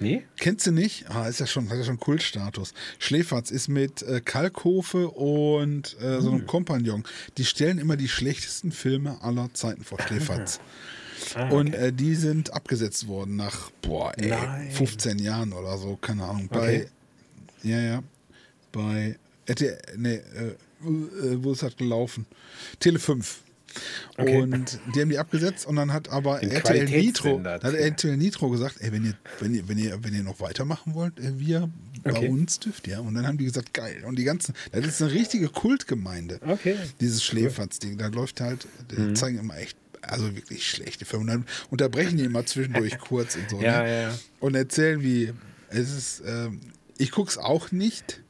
Nee? Kennst du nicht? Ah, ist ja schon, hat ja schon Kultstatus. Schläferz ist mit äh, Kalkofe und äh, so einem Kompagnon. Die stellen immer die schlechtesten Filme aller Zeiten vor [laughs] Schläferz. Ah, Und äh, die sind abgesetzt worden nach, boah, ey, Nein. 15 Jahren oder so, keine Ahnung. Bei, Okay. ja, ja, bei, RTL, nee, äh, äh, wo ist das gelaufen? Tele 5. Okay. Und die haben die abgesetzt und dann hat aber Den RTL Nitro, hat RTL Nitro gesagt, ey, wenn ihr, wenn ihr, wenn ihr, wenn ihr noch weitermachen wollt, äh, wir bei Okay. uns dürft ihr. Und dann haben die gesagt, geil. Und die ganzen, das ist eine richtige Kultgemeinde. Okay. Dieses Schläferz-Ding, da läuft halt, die Mhm. zeigen immer echt, also wirklich schlechte Filme. Und dann unterbrechen die immer zwischendurch [laughs] kurz und so. Ja, ne? ja, ja. Und erzählen, wie, es ist, ähm, ich guck's auch nicht,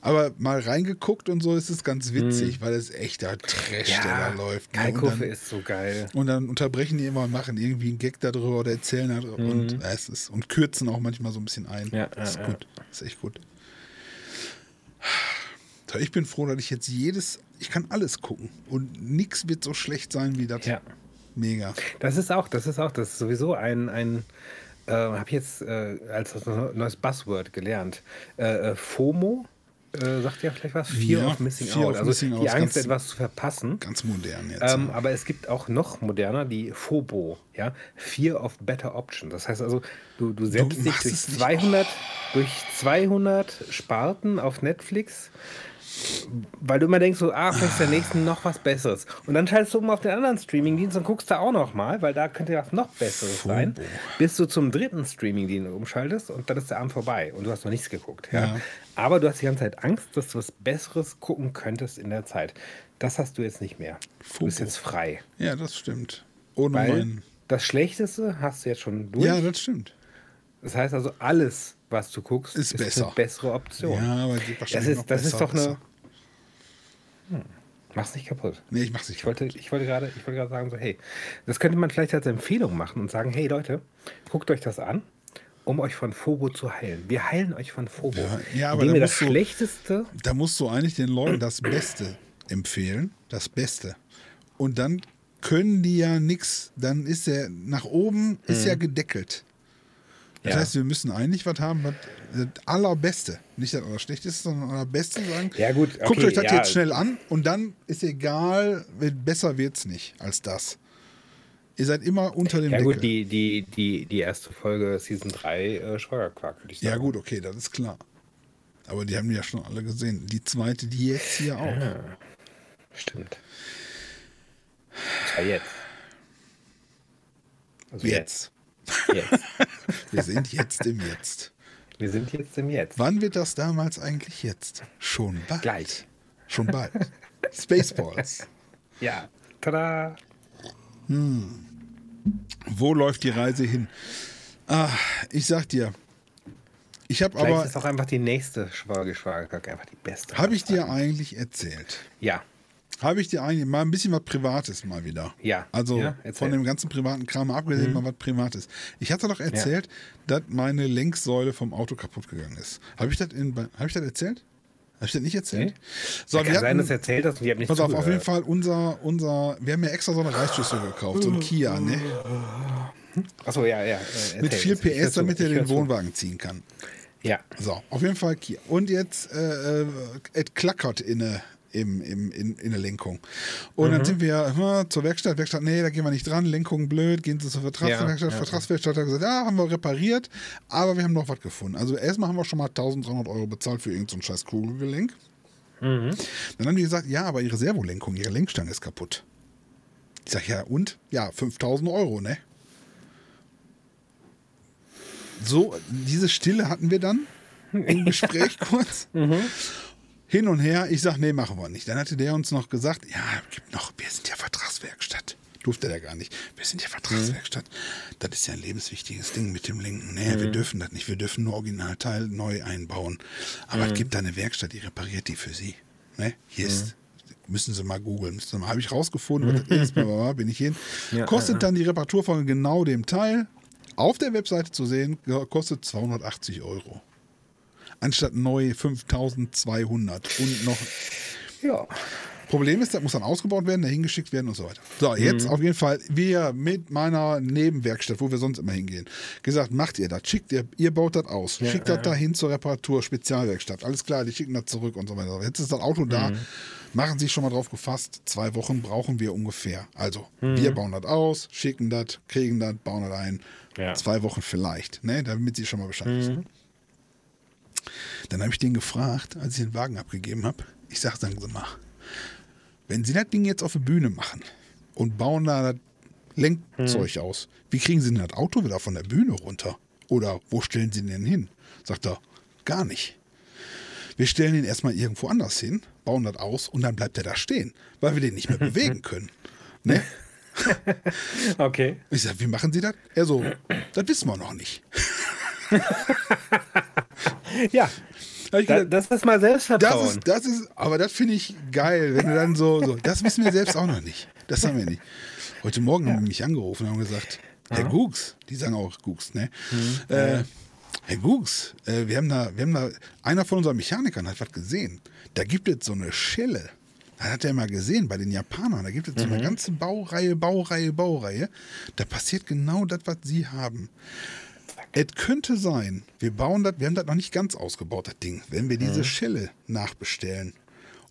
aber mal reingeguckt und so ist es ganz witzig, weil es echter Trash, der da läuft. ne? Und Kalkofe ist so geil. und dann unterbrechen die immer und machen irgendwie einen Gag darüber oder erzählen darüber und, Mhm. äh, es ist, und kürzen auch manchmal so ein bisschen ein. Ja, das ist ja, gut. Das ist echt gut. Ich bin froh, dass ich jetzt jedes, ich kann alles gucken und nichts wird so schlecht sein wie das. Ja. Mega. Das ist auch, das ist auch, das ist sowieso ein, ein äh, habe ich jetzt äh, als neues Buzzword gelernt. Äh, äh, FOMO, äh, sagt ja vielleicht was? Fear Ja, of Missing Fear Out. of also Missing die Angst, ganz- etwas zu verpassen. Ganz modern jetzt. Ähm, ja. aber es gibt auch noch moderner die FOBO, ja, Fear of Better Option. Das heißt also, du, du setzt dich machst durch es nicht. 200, durch 200 Sparten auf Netflix, weil du immer denkst so, ah, vielleicht ist der nächsten noch was Besseres. Und dann schaltest du um auf den anderen Streamingdienst und guckst da auch noch mal, weil da könnte ja was noch Besseres sein, bis du zum dritten Streamingdienst umschaltest und dann ist der Abend vorbei und du hast noch nichts geguckt. Ja? Ja. Aber du hast die ganze Zeit Angst, dass du was Besseres gucken könntest in der Zeit. Das hast du jetzt nicht mehr. Du bist jetzt frei. ja, das stimmt. Ohne Weil mein. das Schlechteste hast du jetzt schon durch. Ja, das stimmt. das heißt also, alles, was du guckst, Ist besser. eine bessere Option. Ja, aber das wahrscheinlich ist, noch das ist besser, doch eine. besser. Mach's nicht kaputt. Nee, ich mach's nicht Ich wollte, ich wollte gerade, ich wollte gerade sagen, so, hey, das könnte man vielleicht als Empfehlung machen und sagen, hey Leute, guckt euch das an, um euch von Phobo zu heilen. Wir heilen euch von Phobo. Ja, ja, aber indem da das du- Schlechteste. Da musst du eigentlich den Leuten das Beste empfehlen. Das Beste. Und dann können die ja nichts. Dann ist der nach oben ist ja gedeckelt. Das Ja. heißt, wir müssen eigentlich was haben, was das Allerbeste. Nicht das Allerschlechteste, sondern das Allerbeste sagen. Ja, gut, Guckt okay, euch das ja. jetzt schnell an und dann ist egal, besser wird's nicht als das. Ihr seid immer unter dem Ja Deckel. gut, die, die, die, die erste Folge Season 3 äh, Schwagerquark, würde ich sagen. ja, gut, okay, das ist klar. Aber die haben wir ja schon alle gesehen. Die zweite, die jetzt hier auch. Stimmt. [sighs] Ja, jetzt. Also Jetzt. Jetzt. Jetzt. [laughs] Wir sind jetzt im Jetzt. Wir sind jetzt im Jetzt. Wann wird das damals eigentlich jetzt? Schon bald. Gleich. Schon bald. Spaceballs. [laughs] Ja. Tada. Wo läuft die Reise hin? Ah, ich sag dir, ich habe aber, ist auch einfach die nächste Schwager Schwagerquark einfach die beste. habe ich dir eigentlich erzählt? Ja. Habe ich dir eigentlich mal ein bisschen was Privates mal wieder? Ja. Also Ja. Mhm. von dem ganzen privaten Kram abgesehen mal was Privates. Ich hatte doch erzählt, dass meine Lenksäule vom Auto kaputt gegangen ist. Habe ich das in, habe ich das erzählt? Habe ich das nicht erzählt? So, Kann wir sein, hatten- dass du erzählt hast und ich habe nicht Pass auf, auf jeden. Fall unser, unser, wir haben ja extra so eine Reißschüssel gekauft, so ein Kia, ne? Achso, ja, ja. äh, Mit erzähl 4. Ich hör PS, zu, damit er den. Wohnwagen ziehen kann. Ja. So, auf jeden Fall Kia. Und jetzt, äh, äh, es klackert in der im, im, in, in der Lenkung. Und Mhm. dann sind wir hm, zur Werkstatt. Werkstatt, nee, da gehen wir nicht dran. Lenkung blöd. Gehen Sie zur Vertragswerkstatt. Ja. Vertragswerkstatt hat gesagt, ja, haben wir repariert. Aber wir haben noch was gefunden. Also erstmal haben wir schon mal 1300 Euro bezahlt für irgendein so scheiß Kugelgelenk. Mhm. Dann haben die gesagt, ja, aber ihre Servolenkung, ihre Lenkstange ist kaputt. Ich sag, ja, und? Ja, 5000 Euro, ne? So, diese Stille hatten wir dann im [laughs] Gespräch kurz. Hin und her. Ich sag, nee, machen wir nicht. Dann hatte der uns noch gesagt, ja, gibt noch, wir sind ja Vertragswerkstatt. Durfte der gar nicht. Wir sind ja Vertragswerkstatt. Das ist ja ein lebenswichtiges Ding mit dem Lenken. Nee, wir dürfen das nicht. Wir dürfen nur Originalteil neu einbauen. Aber es gibt da eine Werkstatt, die repariert die für Sie. Ne? Hier ist, müssen Sie mal googeln. Habe ich rausgefunden, was das [laughs] ist, bin ich hin. Ja, Kostet dann die Reparatur von genau dem Teil. Auf der Webseite zu sehen, kostet 280 Euro. Anstatt neu 5200 und noch Ja. Problem ist, das muss dann ausgebaut werden, dahin geschickt werden und so weiter. So, jetzt auf jeden Fall, wir mit meiner Nebenwerkstatt, wo wir sonst immer hingehen, gesagt, macht ihr das, schickt ihr, ihr baut das aus, schickt das dahin zur Reparatur, Spezialwerkstatt. Alles klar, die schicken das zurück und so weiter. Jetzt ist das Auto da, machen sich schon mal drauf gefasst, zwei Wochen brauchen wir ungefähr. Also, wir bauen das aus, schicken das, kriegen das, bauen das ein. Ja. Zwei Wochen vielleicht, ne, damit sie schon mal Bescheid wissen. Dann habe ich den gefragt, als ich den Wagen abgegeben habe. Ich sage, sagen Sie mal, wenn Sie das Ding jetzt auf der Bühne machen und bauen da das Lenkzeug aus, wie kriegen Sie denn das Auto wieder von der Bühne runter? Oder wo stellen Sie den denn hin? Sagt er, gar nicht. Wir stellen ihn erstmal irgendwo anders hin, bauen das aus und dann bleibt er da stehen, weil wir den nicht mehr [laughs] bewegen können. Ne? [laughs] Okay. Ich sage, wie machen Sie das? Er so, das wissen wir noch nicht. [laughs] Ja. Da, gedacht, das ist mal Das Selbstvertrauen. ist, das ist, aber das finde ich geil, wenn du dann so, so, das wissen wir selbst auch noch nicht. Das haben wir nicht. Heute Morgen haben die mich angerufen und haben gesagt, Herr Gux, die sagen auch Gux, ne? Äh, Herr Gux, äh, wir haben da, wir haben da, einer von unseren Mechanikern hat was gesehen. Da gibt es so eine Schelle. Das hat er mal gesehen bei den Japanern. Da gibt es so eine ganze Baureihe, Baureihe, Baureihe. Da passiert genau das, was sie haben. Es könnte sein, wir bauen das, wir haben das noch nicht ganz ausgebaut, das Ding, wenn wir diese Schelle nachbestellen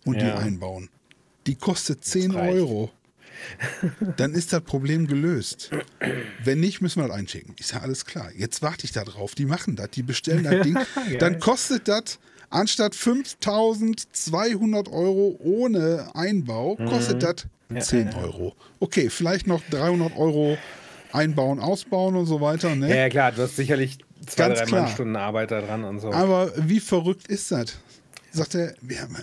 und die Ja. einbauen. Die kostet 10 reicht. Euro. [laughs] Dann ist das Problem gelöst. Wenn nicht, müssen wir das einschicken. Ich sage, alles klar. Jetzt warte ich da drauf. Die machen das, die bestellen das [laughs] Ding. Dann kostet das anstatt 5200 Euro ohne Einbau, kostet das Ja, 10 Euro. Okay, vielleicht noch 300 Euro einbauen, ausbauen und so weiter. Ne? ja, ja, klar, du hast sicherlich zwei, Ganz drei klar. Stunden Arbeit da dran und so. Aber wie verrückt ist das? Sagt er,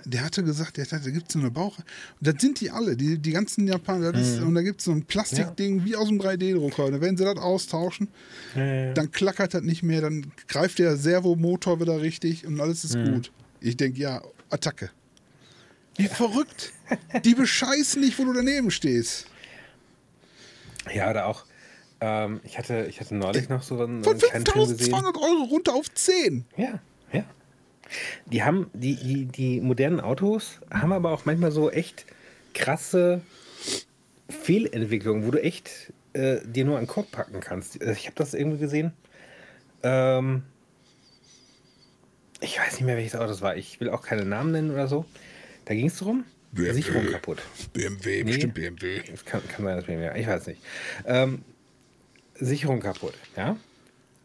der hatte gesagt, der hatte, da gibt es so eine Bauch. Und das sind die alle, die, die ganzen Japaner. Ist, und da gibt es so ein Plastikding wie aus dem 3D-Drucker. Und wenn sie das austauschen, Ja, ja, ja. dann klackert das nicht mehr, dann greift der Servomotor wieder richtig und alles ist gut. Ich denke, ja, Attacke. Wie verrückt. Die bescheißen nicht, wo du daneben stehst. Ja, oder auch, ähm, ich, hatte, ich hatte neulich noch so einen, Von einen kleinen Film gesehen. 5200 Euro runter auf 10. Ja, ja. Die haben, die, die, die modernen Autos haben aber auch manchmal so echt krasse Fehlentwicklungen, wo du echt äh, dir nur den Kopf packen kannst. Also Ich habe das irgendwie gesehen. Ähm, ich weiß nicht mehr, welches Auto das war. Ich will auch keine Namen nennen oder so. Da ging es darum, BMW. Sicherung kaputt. BMW, Nee. bestimmt BMW. Kann, kann sein, dass mehr. Ich weiß nicht. Ähm, Sicherung kaputt, ja?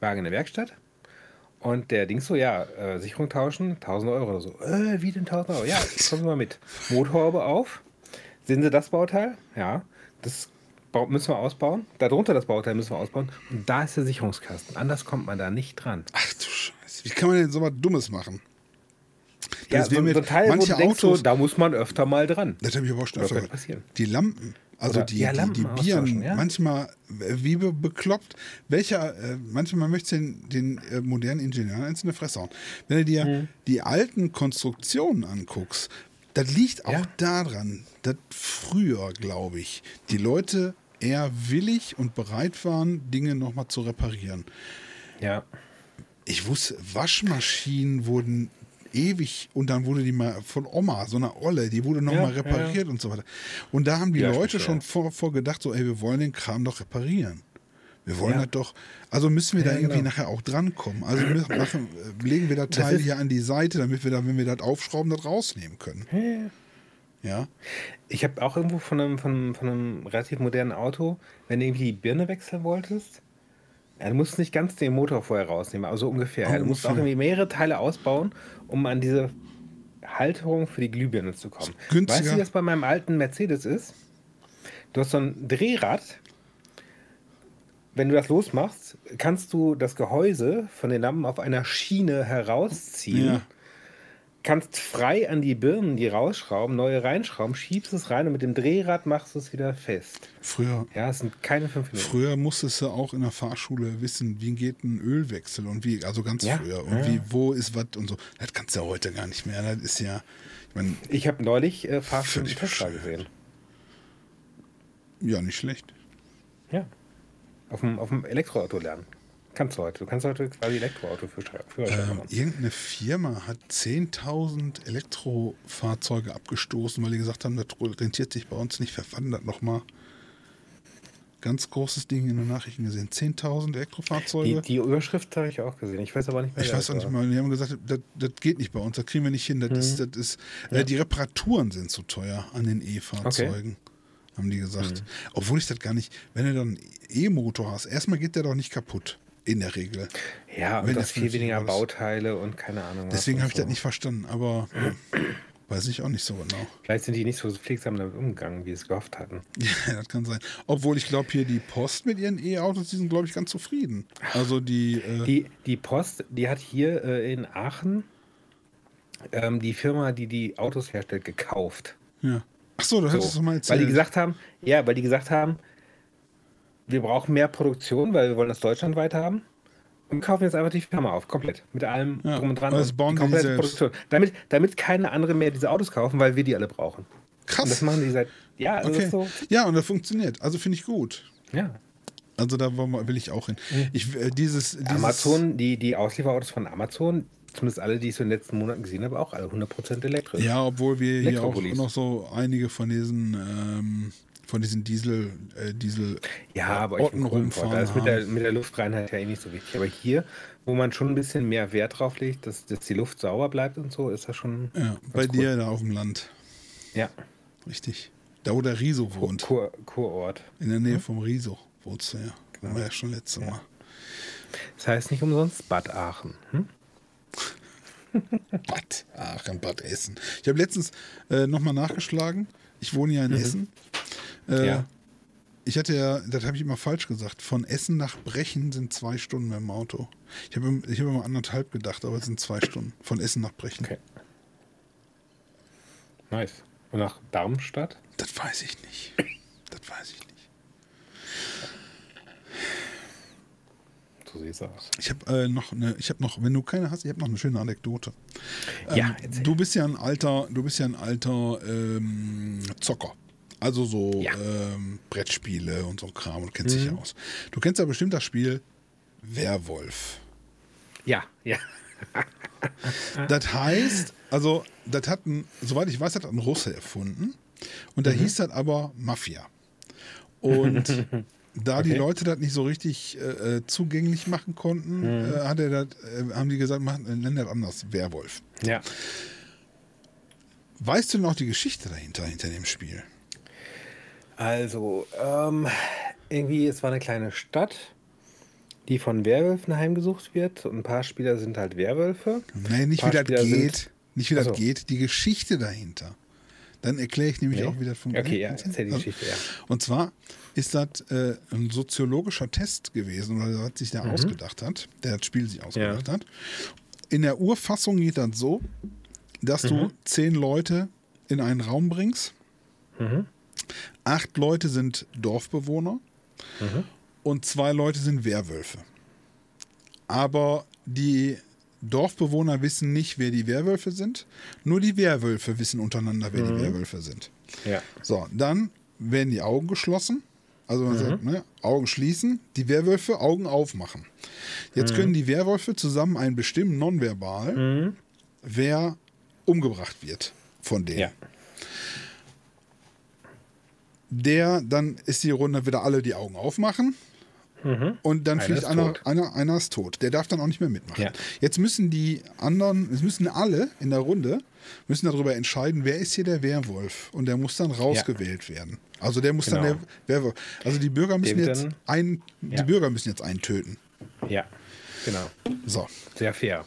Wagen in der Werkstatt. Und der Ding so, ja, äh, Sicherung tauschen, 1000 Euro oder so. Äh, wie denn 1000 Euro? Ja, kommen Sie mal mit. Motorhaube auf. Sehen Sie das Bauteil? Ja. Das müssen wir ausbauen. Darunter das Bauteil müssen wir ausbauen. Und da ist der Sicherungskasten. Anders kommt man da nicht dran. Ach du Scheiße. Wie kann man denn so was Dummes machen? Ja, Das so, wäre mir- so ein Teil, wo manche du denkst, so, Autos- da muss man öfter mal dran. Das habe ich aber auch schon Ja, öfter gehört. passieren. Die Lampen, also Oder- die, ja, die, die Bieren, ja. manchmal äh, wie be- bekloppt. Welcher, äh, manchmal möchte den, den äh, modernen Ingenieuren eins in die Fresse hauen. Wenn du dir Hm. die alten Konstruktionen anguckst, das liegt auch Ja. daran, dass früher, glaube ich, die Leute eher willig und bereit waren, Dinge nochmal zu reparieren. Ja. Ich wusste, Waschmaschinen wurden ewig und dann wurde die mal von Oma, so einer Olle, die wurde nochmal Ja, repariert und so weiter. Und da haben die Ja, Leute schon ja. vor, vor gedacht, so, ey, wir wollen den Kram doch reparieren. Wir wollen Ja. das doch, also müssen wir da Ja, irgendwie genau. nachher auch drankommen. Also [clears throat] machen, äh, legen wir das Teil hier an die Seite, damit wir da, wenn wir das aufschrauben, das rausnehmen können. Ja. Ich habe auch irgendwo von einem, von, einem, von einem relativ modernen Auto, wenn du irgendwie die Birne wechseln wolltest, ja, du musst nicht ganz den Motor vorher rausnehmen, aber so ungefähr. Ja, du musst auch irgendwie mehrere Teile ausbauen, um an diese Halterung für die Glühbirne zu kommen. günstiger. Weißt du, wie das bei meinem alten Mercedes ist? Du hast so ein Drehrad. Wenn du das losmachst, kannst du das Gehäuse von den Lampen auf einer Schiene herausziehen Ja. Kannst frei an die Birnen die rausschrauben, neue reinschrauben, schiebst es rein und mit dem Drehrad machst du es wieder fest. Früher, Ja, es sind keine fünf Minuten. Früher musstest du auch in der Fahrschule wissen, wie geht ein Ölwechsel und wie, also ganz Ja, früher. Und ja. wie, wo ist was und so. Das kannst du ja heute gar nicht mehr. Das ist ja, ich meine, Ich habe neulich äh, Völlig Tesla gesehen. ja, nicht schlecht. Ja. Auf dem, auf dem Elektroauto lernen. Kannst du heute. Du kannst heute quasi Elektroauto für Führerschein Ähm, machen. irgendeine Firma hat 10.000 Elektrofahrzeuge abgestoßen, weil die gesagt haben, das rentiert sich bei uns nicht. Verwandert nochmal. Ganz großes Ding in den Nachrichten gesehen. 10.000 Elektrofahrzeuge. Die, die Überschrift habe ich auch gesehen. Ich weiß aber nicht mehr. Ich weiß auch nicht mal, die haben gesagt, das, das geht nicht bei uns, das kriegen wir nicht hin. Das ist, das ist, äh, die Reparaturen sind zu teuer an den E-Fahrzeugen, haben die gesagt. Obwohl ich das gar nicht, wenn du dann einen E-Motor hast, erstmal geht der doch nicht kaputt, in der Regel. Ja, und das viel 50 weniger. Bauteile und keine Ahnung. Deswegen habe ich das so. nicht verstanden, aber äh, weiß ich auch nicht so genau. Vielleicht sind die nicht so pflegsam damit umgegangen, wie sie es gehofft hatten. [laughs] Ja, das kann sein. Obwohl ich glaube, hier die Post mit ihren E-Autos, die sind, glaube ich, ganz zufrieden. Also die, äh, Die, die Post, die hat hier äh, in Aachen ähm, die Firma, die die Autos herstellt, gekauft. ja. Ach so, du hättest es So. doch mal Weil erzählt. die gesagt haben, ja, weil die gesagt haben, wir brauchen mehr Produktion, weil wir wollen das deutschlandweit haben. Und kaufen jetzt einfach die Firma auf, komplett. Mit allem Ja, drum und dran. das bauen die komplette. Produktion. Damit, damit keine anderen mehr diese Autos kaufen, weil wir die alle brauchen. Krass. Und das machen die seit. Ja, also das okay. ist so. Ja, und das funktioniert. Also finde ich gut. Ja. Also da will ich auch hin. Ich, äh, dieses, dieses Amazon, die, die Auslieferautos von Amazon, zumindest alle, die ich so in den letzten Monaten gesehen habe, auch alle 100% elektrisch. Ja, obwohl wir hier auch noch so einige von diesen ähm, von diesen Diesel äh, Diesel Ja, aber ich Orten bin rumfahren Da ist mit der, mit der Luftreinheit ja eh nicht so wichtig. Aber hier, wo man schon ein bisschen mehr Wert drauf legt, dass, dass die Luft sauber bleibt und so, ist das schon. Ja, bei cool. dir da auf dem Land. Ja, Richtig. Da wo der Riso wohnt. Kur, Kurort. In der Nähe vom Riso wohnst du ja. Genau. War ja schon letztes Mal. Das heißt nicht umsonst Bad Aachen. Hm? [laughs] Bad Aachen, Bad Essen. Ich habe letztens äh, nochmal nachgeschlagen. Ich wohne ja in Essen. Äh. Ja. Ich hatte ja, das habe ich immer falsch gesagt, von Essen nach Brechen sind zwei Stunden mit dem Auto. Ich habe ich hab immer anderthalb gedacht, aber es sind zwei Stunden. Von Essen nach Brechen. Okay. Nice. Und nach Darmstadt? Das weiß ich nicht. Das weiß ich nicht. so sieht's aus. Ich habe äh, noch eine, ich habe noch, wenn du keine hast, ich habe noch eine schöne Anekdote. Ja, Ähm, erzähl. du bist ja ein alter, du bist ja ein alter ähm, Zocker. Also so Ja. ähm, Brettspiele und so Kram und kennst dich Mhm. ja aus. Du kennst ja bestimmt das Spiel Werwolf. Ja, ja. [laughs] Das heißt, also, das hat ein, soweit ich weiß, hat ein Russe erfunden. Und Mhm. da hieß das aber Mafia. Und [laughs] da die Okay. Leute das nicht so richtig äh, äh, zugänglich machen konnten, Mhm. äh, hat er das, äh, haben die gesagt, machen, äh, nennen das anders, Werwolf. Ja. Weißt du noch die Geschichte dahinter, hinter dem Spiel? Also, ähm, irgendwie, es war eine kleine Stadt, die von Werwölfen heimgesucht wird. Und ein paar Spieler sind halt Werwölfe. Nee, nicht wie das Spieler geht. Nicht wie das geht, die Geschichte dahinter. Dann erkläre ich nämlich Nee. auch, wie das funktioniert. Okay, ja, erzähl die Geschichte, ja. Und zwar ist das äh, ein soziologischer Test gewesen, oder was sich der Mhm. ausgedacht hat, der das Spiel sich ausgedacht hat. In der Urfassung geht das so, dass Mhm. du zehn Leute in einen Raum bringst. Mhm. Acht Leute sind Dorfbewohner Mhm. und zwei Leute sind Werwölfe. Aber die Dorfbewohner wissen nicht, wer die Werwölfe sind. Nur die Werwölfe wissen untereinander, wer Mhm. die Werwölfe sind. Ja. So, dann werden die Augen geschlossen. Also Mhm. man sagt, ne, Augen schließen, die Werwölfe Augen aufmachen. Mhm. Jetzt können die Werwölfe zusammen einen bestimmen nonverbal, wer umgebracht wird von denen. Ja. Der, dann ist die Runde wieder alle die Augen aufmachen. Und dann Einer fliegt ist einer, tot. einer, einer ist tot. Der darf dann auch nicht mehr mitmachen. Ja. Jetzt müssen die anderen, es müssen alle in der Runde, müssen darüber entscheiden, wer ist hier der Werwolf. Und der muss dann rausgewählt werden. Also der muss dann Genau. der Werwolf. Also die Bürger müssen wird jetzt dann- einen, die Ja. Bürger müssen jetzt einen töten. Ja. Genau. So. Sehr fair.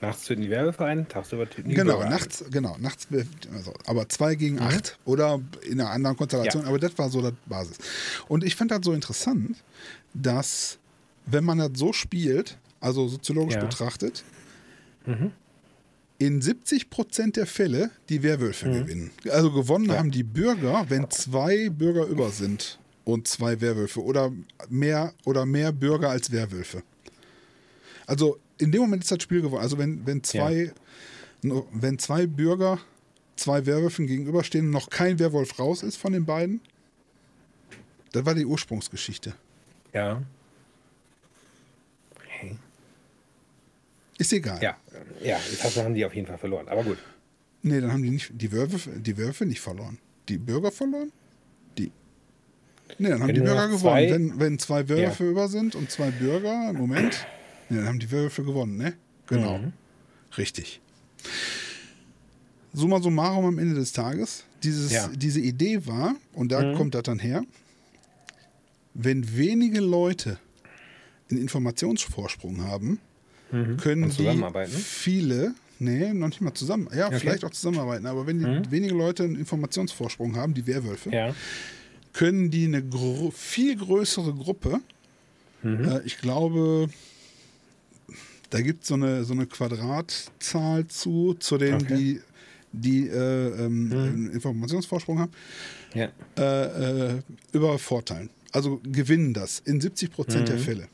Nachts töten die Werwölfe ein, tagsüber töten die Genau, nachts, genau, nachts, also, aber zwei gegen acht oder in einer anderen Konstellation, Mhm. Ja. aber das war so die Basis. Und ich fand das so interessant, dass, wenn man das so spielt, also soziologisch Ja. Mhm. betrachtet, in 70 Prozent der Fälle die Werwölfe Mhm. gewinnen. Also gewonnen haben die Bürger, wenn zwei Bürger über sind und zwei Werwölfe oder mehr oder mehr Bürger als Werwölfe. Also in dem Moment ist das Spiel gewonnen. Also wenn, wenn zwei nur- wenn zwei Bürger zwei Werwölfen gegenüberstehen und noch kein Werwolf raus ist von den beiden, das war die Ursprungsgeschichte. Ja. Okay. Ist egal. Ja. Ja, das haben die auf jeden Fall verloren. Aber gut. Nee, dann haben die nicht die Wölfe, die Wölfe nicht verloren. Die Bürger verloren? Die. Nee, dann haben Wenn die Bürger gewonnen. Wenn, wenn zwei Wölfe über sind und zwei Bürger, im Moment, nee, dann haben die Wölfe gewonnen, ne? Genau. Mhm. Richtig. Summa summarum am Ende des Tages, dieses, Ja. Mhm. diese Idee war, und da kommt das dann her, wenn wenige Leute einen Informationsvorsprung haben, können Und die viele, nee, noch nicht mal zusammen, ja, vielleicht auch zusammenarbeiten, aber wenn die wenige Leute einen Informationsvorsprung haben, die Werwölfe, Mhm. Ja. können die eine gro viel größere Gruppe, Mhm. äh, ich glaube, da gibt es so eine, so eine Quadratzahl zu, zu denen, Okay. Mhm. die, die äh, ähm, einen Informationsvorsprung haben, Ja. äh, äh, übervorteilen. Also gewinnen das in 70 Prozent der Fälle.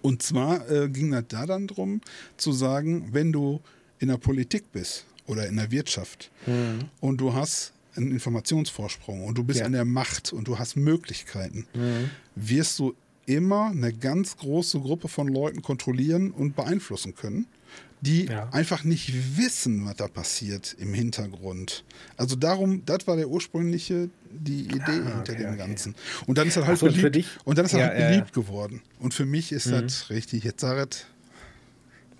Und zwar äh, ging das da dann drum zu sagen, wenn du in der Politik bist oder in der Wirtschaft und du hast einen Informationsvorsprung und du bist Ja. an der Macht und du hast Möglichkeiten, wirst du immer eine ganz große Gruppe von Leuten kontrollieren und beeinflussen können, die Ja. einfach nicht wissen, was da passiert im Hintergrund. Also darum, das war der ursprüngliche, die Idee hinter Ah, okay, dem okay. Ganzen. Und dann ist er halt so, beliebt. und dann ist Ja, halt ja, ja. beliebt geworden. Und für mich ist das richtig. Jetzt Saret,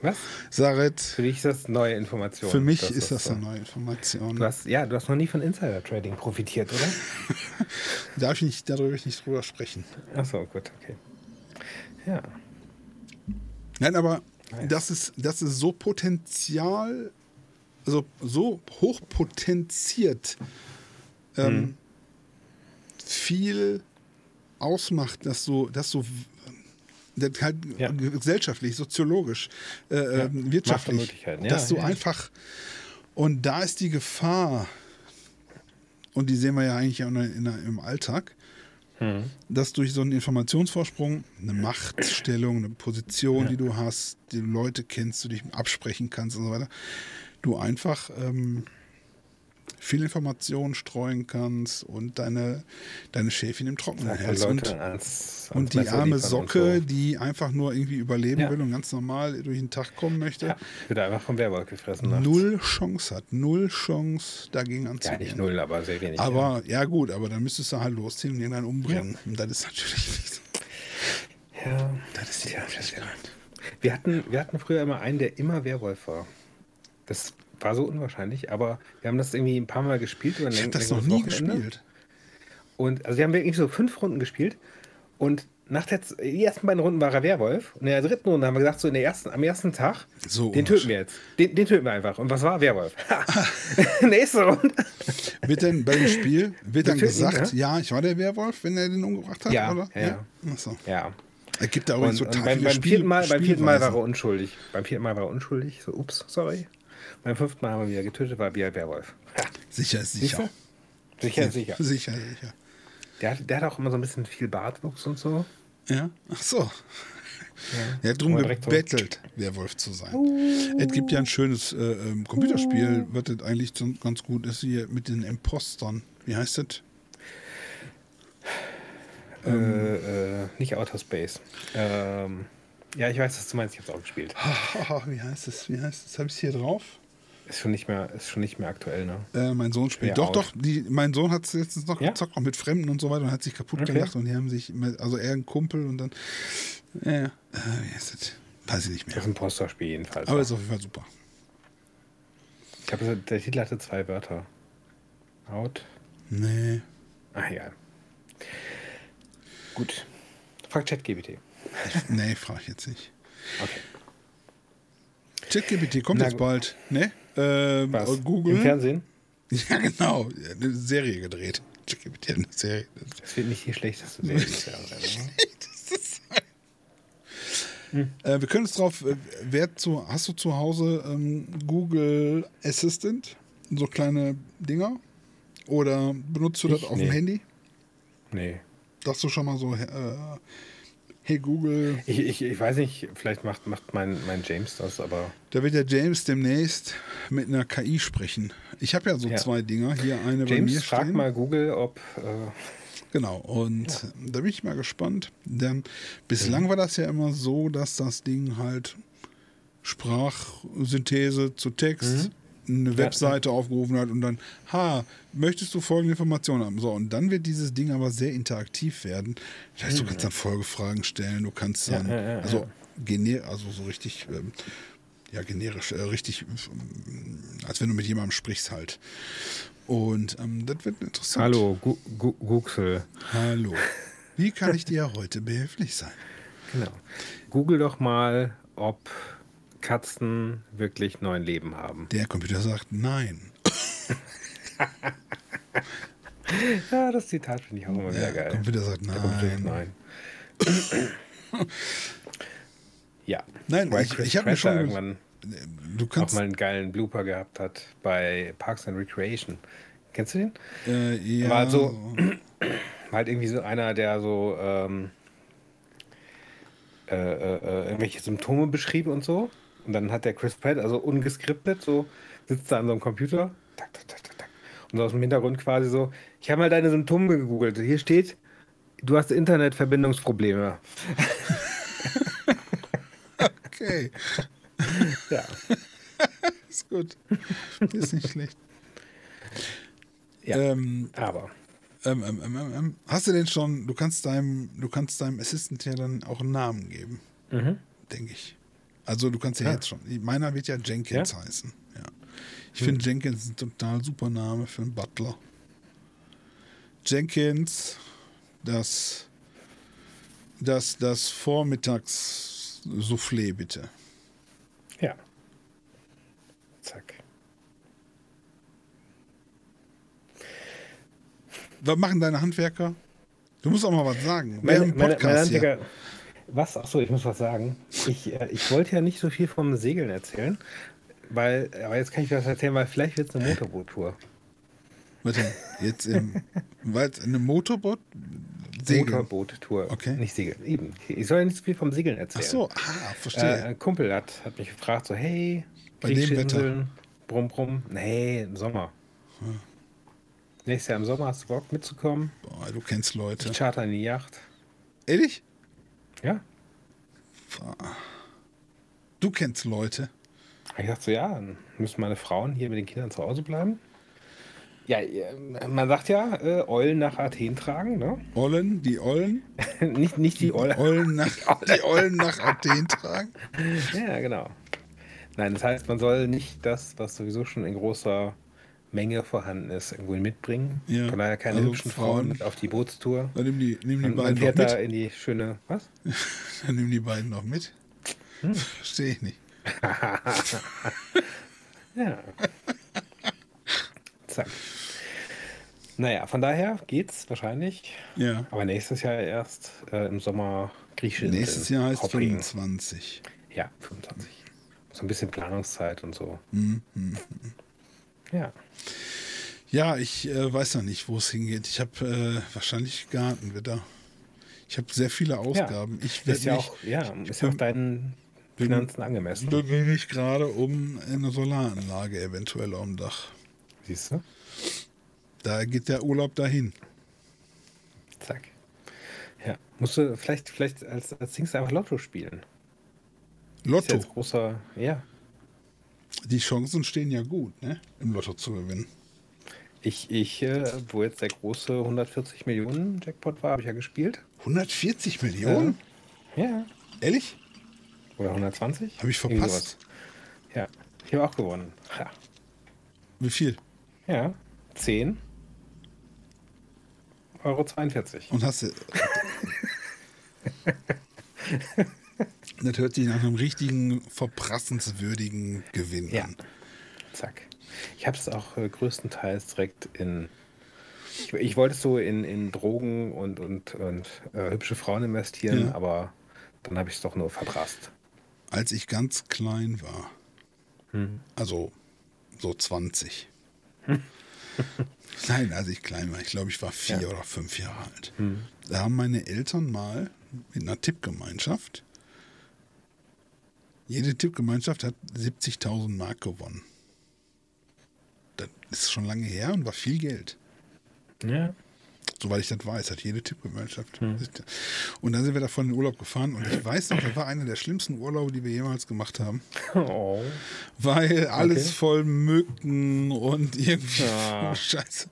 Was? Saret, Für dich ist das neue Information. für mich Das ist das so. eine neue Information. Du hast, ja, du hast noch nie von Insider-Trading profitiert, oder? [laughs] Darf ich nicht, darüber ich nicht drüber sprechen. Achso, gut, okay. Ja. Nein, aber das ist, das ist so Potenzial, also so hochpotenziert ähm, viel ausmacht, dass du, dass du halt Ja. gesellschaftlich, soziologisch, äh, Ja. ähm, wirtschaftlich, ja, dass du ja. einfach und da ist die Gefahr und die sehen wir ja eigentlich auch im Alltag, dass durch so einen Informationsvorsprung, eine Machtstellung, eine Position, die du hast, die du Leute kennst, du dich absprechen kannst und so weiter, du einfach ähm, viel Informationen streuen kannst und deine, deine Schäfchen im Trockenen hältst. Und, ans, ans und die arme Socke, so. die einfach nur irgendwie überleben Ja. will und ganz normal durch den Tag kommen möchte, Ja, wird einfach vom Werwolf gefressen. nachts. null Chance hat. Null Chance dagegen Ja, anzugehen. nicht null, aber sehr wenig. Aber ja gut, aber dann müsstest du halt losziehen und irgendeinen umbringen. Und das ist natürlich nicht so. ja. ja. Das ist die Tja, Möglichkeit. Wir hatten, wir hatten früher immer einen, der immer Werwolf war. Das war so unwahrscheinlich, aber wir haben das irgendwie ein paar Mal gespielt. Über Ich habe das noch nie Wochenende. gespielt. Und also wir haben wirklich so fünf Runden gespielt. Und nach der, die ersten beiden Runden war er Werwolf. Und in der dritten Runde haben wir gesagt, so in der ersten, am ersten Tag, So den töten wir jetzt. Den, den töten wir einfach. Und was war Werwolf? [laughs] Nächste Runde. Wird denn bei dem Spiel, wird dann gesagt, ne? ja, ich war der Werwolf, wenn er den umgebracht hat? Ja, oder? ja, ja. Achso. Ja. Es gibt da Und, übrigens und total beim, beim, Spiel, vierten Mal, beim vierten Mal war er unschuldig. Beim vierten Mal war er unschuldig. So, ups, sorry. Beim fünften Mal haben wir wieder getötet, war wieder Werwolf. Ha. Sicher ist sicher. Sicher, sicher. Sicher, sicher. Der, hat- der hat auch immer so ein bisschen viel Bartwuchs und so. Ja, ach so. Er hat drum direkt so. gebettelt, Werwolf zu sein. Es gibt ja ein schönes äh, ähm, Computerspiel, was das eigentlich so ganz gut ist, hier mit den Impostern. Wie heißt das? Äh, äh, nicht Outer Space. Ähm, ja, ich weiß, was du meinst. Ich habe es auch gespielt. [laughs] Wie heißt es? Wie heißt es? Habe ich es hier drauf? Ist schon nicht mehr, ist schon nicht mehr aktuell, ne? Äh, mein Sohn spielt. Ja, doch, out. doch. Die, mein Sohn hat es letztens noch Ja? gezockt, auch mit Fremden und so weiter und hat sich kaputt Okay. gelacht und die haben sich, also er ein Kumpel und dann, ja, ja. Äh, wie heißt das? Weiß ich nicht Das mehr. ist ein Posterspiel jedenfalls. Aber ist auf jeden Fall super. ich glaube, der Titel hatte zwei Wörter. Out. Nee. Ach, egal. Gut. Frag ChatGPT. Ich, nee, frage ich jetzt nicht. Okay. ChatGPT kommt Na jetzt bald. Ne? Ähm, Was? Im Google. Fernsehen? Ja, genau. Eine Serie gedreht. Hat eine Serie. Das wird nicht die schlechteste Serie. des Jahres oder? [laughs] Äh, wir können uns drauf. Äh, wer zu, hast du zu Hause ähm, Google Assistant? So kleine Dinger? Oder benutzt du das Ich? auf dem Nee. Handy? Nee. Dass du schon mal so, äh, hey Google, Ich, ich, ich weiß nicht, vielleicht macht, macht mein, mein James das, aber da wird der James demnächst mit einer KI sprechen. Ich habe ja so Ja. zwei Dinger. Hier eine bei mir James, frag stehen. mal Google, ob. Äh, Genau, und da bin ich mal gespannt. Denn bislang war das ja immer so, dass das Ding halt Sprachsynthese zu Text eine Webseite aufgerufen hat und dann, ha, möchtest du folgende Informationen haben? So, und dann wird dieses Ding aber sehr interaktiv werden. Das heißt, du kannst dann Folgefragen stellen, du kannst dann, ja, ja, also, gener also so richtig, ähm, ja, generisch, äh, richtig, ähm, als wenn du mit jemandem sprichst halt. Und ähm, das wird interessant. Hallo, Gu Gu Google. Hallo. Wie kann [laughs] ich dir heute behilflich sein? Genau. Google doch mal, ob Katzen wirklich neun Leben haben. Der Computer sagt nein. [laughs] Ja, das Zitat finde ich auch immer wieder Der geil. Computer sagt Der Computer nein. nein. [coughs] ja. Nein, Weil ich- ich hab mir schon- irgendwann Du auch kannst. mal einen geilen Blooper gehabt hat bei Parks and Recreation. Kennst du den? Äh, ja, War so- War [coughs] halt irgendwie so einer, der so ähm, äh, äh, äh, irgendwelche Symptome beschrieb und so. Und dann hat der Chris Pratt, also ungeskriptet, so sitzt da an so einem Computer. Tak, tak, tak, tak. Und so aus dem Hintergrund quasi so, ich habe mal deine Symptome gegoogelt. Hier steht, du hast Internetverbindungsprobleme. Okay, Ja. [laughs] ist gut. Ist nicht schlecht. ja. Ähm, Aber. ähm, ähm, ähm, ähm, hast du denn schon, du kannst deinem, du kannst deinem Assistant ja dann auch einen Namen geben, Mhm. denke ich. Also du kannst ja, Ja. jetzt schon. Meiner wird ja Jenkins Ja? heißen. Ja. Ich finde Jenkins ein total super Name für einen Butler. Jenkins, das, das, das Vormittags-Soufflé bitte. Ja. Zack. Was machen deine Handwerker? Du musst auch mal was sagen. Wir Meine, meine, Podcast meine hier. Handwerker, was? Achso, ich muss was sagen. Ich, äh, ich wollte ja nicht so viel vom Segeln erzählen, weil, aber jetzt kann ich was erzählen, weil vielleicht wird es eine Motorboottour. Warte, jetzt im, [laughs] was, eine Motorboot? Segeln. Motorboot-Tour. Okay. Nicht Segeln. Eben. Ich soll ja nicht so viel vom Segeln erzählen. Ach so, ah, verstehe. Äh, ein Kumpel hat, hat mich gefragt, so, hey, Bei dem Wetter? Brumm, brumm. Nee, im Sommer. Nächstes Jahr im Sommer hast du Bock mitzukommen? Boah, du kennst Leute. Ich charter eine Yacht. Ehrlich? Ja. Du kennst Leute. Ich dachte so, ja, dann müssen meine Frauen hier mit den Kindern zu Hause bleiben. Ja, äh, man sagt ja, äh, Eulen nach Athen tragen, ne? [laughs] Ollen, die Ollen. nicht, nicht die Eulen. Ollen nach, [laughs] die Ollen nach Athen tragen. Ja, genau. Nein, das heißt, man soll nicht das, was sowieso schon in großer Menge vorhanden ist, irgendwo mitbringen. Ja, Von daher keine also hübschen Frauen- Frauen mit auf die Bootstour. Dann nimm die, nimm die beiden noch da mit. in die schöne. Was? [laughs] Dann nimm die beiden noch mit. Hm. [laughs] Verstehe ich nicht. [laughs] Ja. Zack. Naja, von daher geht's wahrscheinlich. Ja. Aber nächstes Jahr erst äh, im Sommer griechische Inseln. Nächstes Jahr heißt Hopping. 25. Ja, 25. So ein bisschen Planungszeit und so. Mhm. Ja. Ja, ich äh, weiß noch nicht, wo es hingeht. Ich habe äh, wahrscheinlich Gartenwetter. Ich habe sehr viele Ausgaben. Ich werde Ist ja mich, auch, ja, ist ja auch deinen Finanzen angemessen. bemühe mich gerade um eine Solaranlage eventuell am Dach. Siehst du? Da geht der Urlaub dahin. Zack. Ja. Musst du vielleicht, vielleicht als, als Dings einfach Lotto spielen. Ist ja Lotto. großer, ja. Die Chancen stehen ja gut, ne? Im Lotto zu gewinnen. Ich, ich, äh, wo jetzt der große 140 Millionen Jackpot war, habe ich ja gespielt. 140 Millionen? Ja. Ehrlich? Oder 120? Habe ich verpasst. Ja. Ich habe auch gewonnen. Ja. Wie viel? ja. 10 Euro 42. Und hast du. [laughs] [laughs] das hört sich nach einem richtigen, verprassenswürdigen Gewinn Ja. an. Zack. Ich habe es auch äh, größtenteils direkt in. Ich, ich wollte es so in, in Drogen und, und, und äh, hübsche Frauen investieren, Ja. aber dann habe ich es doch nur verprasst. Als ich ganz klein war, Hm. also so 20. [laughs] Nein, als ich klein war, ich glaube, ich war vier Ja. oder fünf Jahre alt. Hm. Da haben meine Eltern mal mit einer Tippgemeinschaft, jede Tippgemeinschaft hat 70.000 Mark gewonnen. Das ist schon lange her und war viel Geld. Ja. Soweit ich das weiß, hat jede Tippgemeinschaft. Hm. Und dann sind wir davon in den Urlaub gefahren und ich weiß noch, das war einer der schlimmsten Urlaube, die wir jemals gemacht haben. Oh. Weil alles Okay. voll Mücken und irgendwie Ah. [laughs] Scheiße.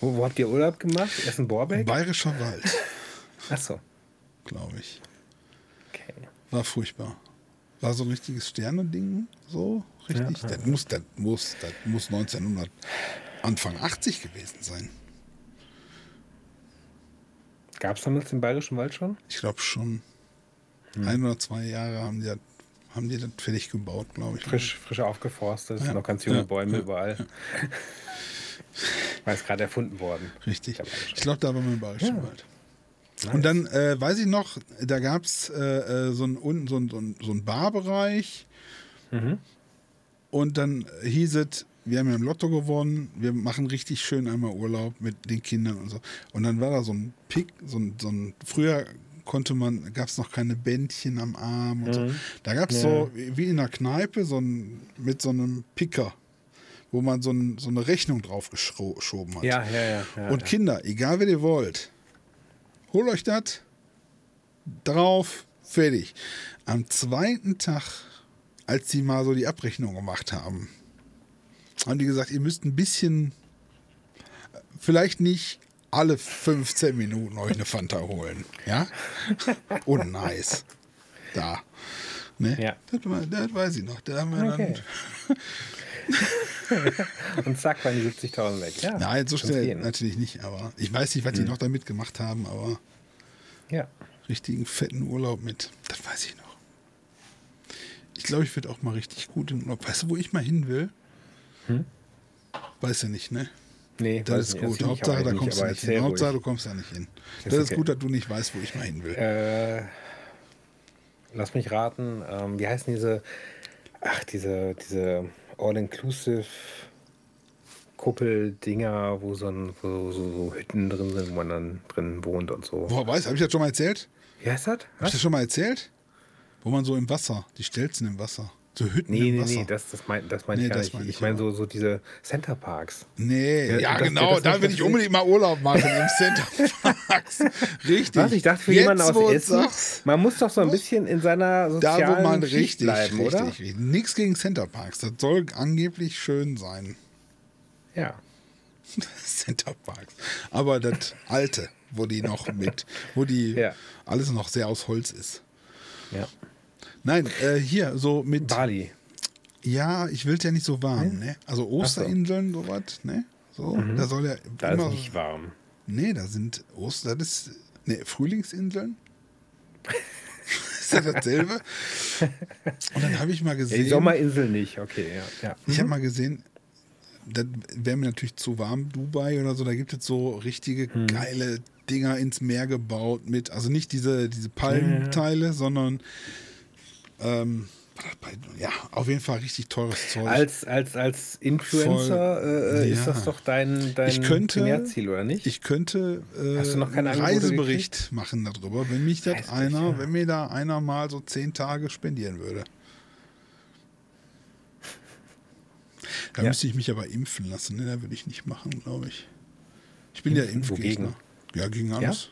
Wo, wo habt ihr Urlaub gemacht? Erst in Borbeck? Bayerischer Wald, Achso. glaube ich. Okay. War furchtbar. War so ein richtiges Sternending, so richtig. Ja, ja, das, muss, das, muss, das muss 1900, Anfang 80 gewesen sein. Gab es damals den Bayerischen Wald schon? Ich glaube schon. Hm. Ein oder zwei Jahre haben die das, haben die das fertig gebaut, glaube ich. Frisch, frisch aufgeforstet, Ja. noch ganz junge Ja. Bäume Ja. überall. [laughs] War jetzt gerade erfunden worden. Richtig. Ich glaube, da war mein Bayerischer Ja. Wald. Nice. Und dann äh, weiß ich noch, da gab es äh, äh, so einen unten so einen- so einen- so Barbereich. Mhm. Und dann hieß es, wir haben ja im Lotto gewonnen, wir machen richtig schön einmal Urlaub mit den Kindern und so. Und dann war da so ein Pick, so ein, so ein früher konnte man, gab es noch keine Bändchen am Arm und so. Mhm. Da gab es Ja. so, wie in einer Kneipe, so ein, mit so einem Picker, wo man so, ein, so eine Rechnung drauf geschoben hat. Ja, ja, ja. ja Und ja. Kinder, egal wer ihr wollt, holt euch das drauf, fertig. Am zweiten Tag, als sie mal so die Abrechnung gemacht haben, haben die gesagt, ihr müsst ein bisschen, vielleicht nicht alle 15 Minuten euch eine Fanta holen. Ja? [laughs] Oh, nice. Da. Ne? Ja. Das, das weiß ich noch. Da haben wir Okay. [laughs] [laughs] Und zack, waren die 70.000 weg. Ja. Nein, so schnell natürlich nicht, aber ich weiß nicht, was Hm. die noch damit gemacht haben, aber. Ja. richtigen fetten Urlaub mit. Das weiß ich noch. Ich glaube, ich werde auch mal richtig gut in Urlaub. Weißt du, wo ich mal hin will? Hm? Weiß du nicht, ne? Nee, Das ist gut. Hauptsache, da kommst du nicht hin. Hauptsache, du kommst da nicht hin. Das ist gut, dass du nicht weißt, wo ich mal hin will. Äh, lass mich raten, ähm, wie heißen diese, ach, diese, diese All-Inclusive Kuppeldinger, wo so, ein, wo so, so Hütten drin sind, wo man dann drin wohnt und so. Woher weiß, habe ich das schon mal erzählt? Wie heißt das? Habe ich das schon mal erzählt? Wo man so im Wasser, die Stelzen im Wasser. So Hütten Nee, nee, nee, das, das meine das mein Nee, ich gar das nicht. meine ich meine so, so diese Center Parks. Nee, ja, Ja, das- genau, da will ich unbedingt mal Urlaub machen im [laughs] Center Parks. Richtig. Was? Ich dachte für Jetzt, jemanden aus Essen, sagst, man muss doch so ein bisschen in seiner da sozialen wo man richtig, bleiben, richtig, oder? richtig. Nichts gegen Center Parks. Das soll angeblich schön sein. Ja. [laughs] Center Parks. Aber das alte, wo die noch mit, wo die Ja. alles noch sehr aus Holz ist. ja. Nein, äh, hier, so mit. Bali. Ja, ich will es ja nicht so warm, ne? Also Osterinseln, sowas, ne? So, da soll ja Mhm. Da immer. ist nicht warm. Nee, da sind Oster, das ist. Ne, Frühlingsinseln? [laughs] ist das dasselbe? Und dann habe ich mal Ja, gesehen. die Sommerinsel nicht, okay, ja. ja. Ich habe mal gesehen, das wäre mir natürlich zu warm, Dubai oder so, da gibt es so richtige Hm. geile Dinger ins Meer gebaut mit, also nicht diese, diese Palmenteile, sondern ähm, ja, auf jeden Fall richtig teures Zeug. Als, als, als Influencer Voll. äh, ist Ja. das doch dein, dein Ich könnte- Primärziel, oder nicht? ich könnte äh, Hast du noch Reisebericht machen darüber, wenn mich das einer, ja. wenn mir da einer mal so zehn Tage spendieren würde. Da Ja. müsste ich mich aber impfen lassen, ne? Da würde ich nicht machen, glaube ich. Ich bin ja Impfen? Impfgegner. Wogegen? Ja, gegen alles.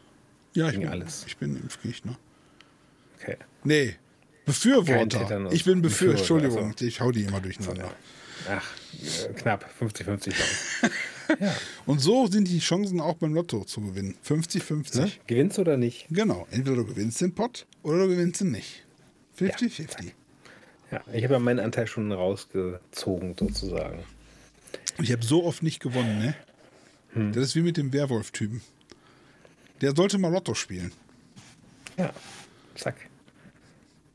Ja, ich, Gegen bin, alles. ich bin Impfgegner. okay. Nee, Befürworter. Ich bin Befürworter. Befürworter, Entschuldigung, also. ich hau die immer durcheinander. Ach, knapp, 50-50 Chance. [laughs] ja. Und so sind die Chancen auch beim Lotto zu gewinnen. 50-50. Ne? Gewinnst du oder nicht? Genau, entweder du gewinnst den Pott oder du gewinnst ihn nicht. 50-50. Ja, ich habe ja meinen Anteil schon rausgezogen, sozusagen. Ich habe so oft nicht gewonnen, ne? Hm. Das ist wie mit dem Werwolf-Typen. Der sollte mal Lotto spielen. Ja, zack.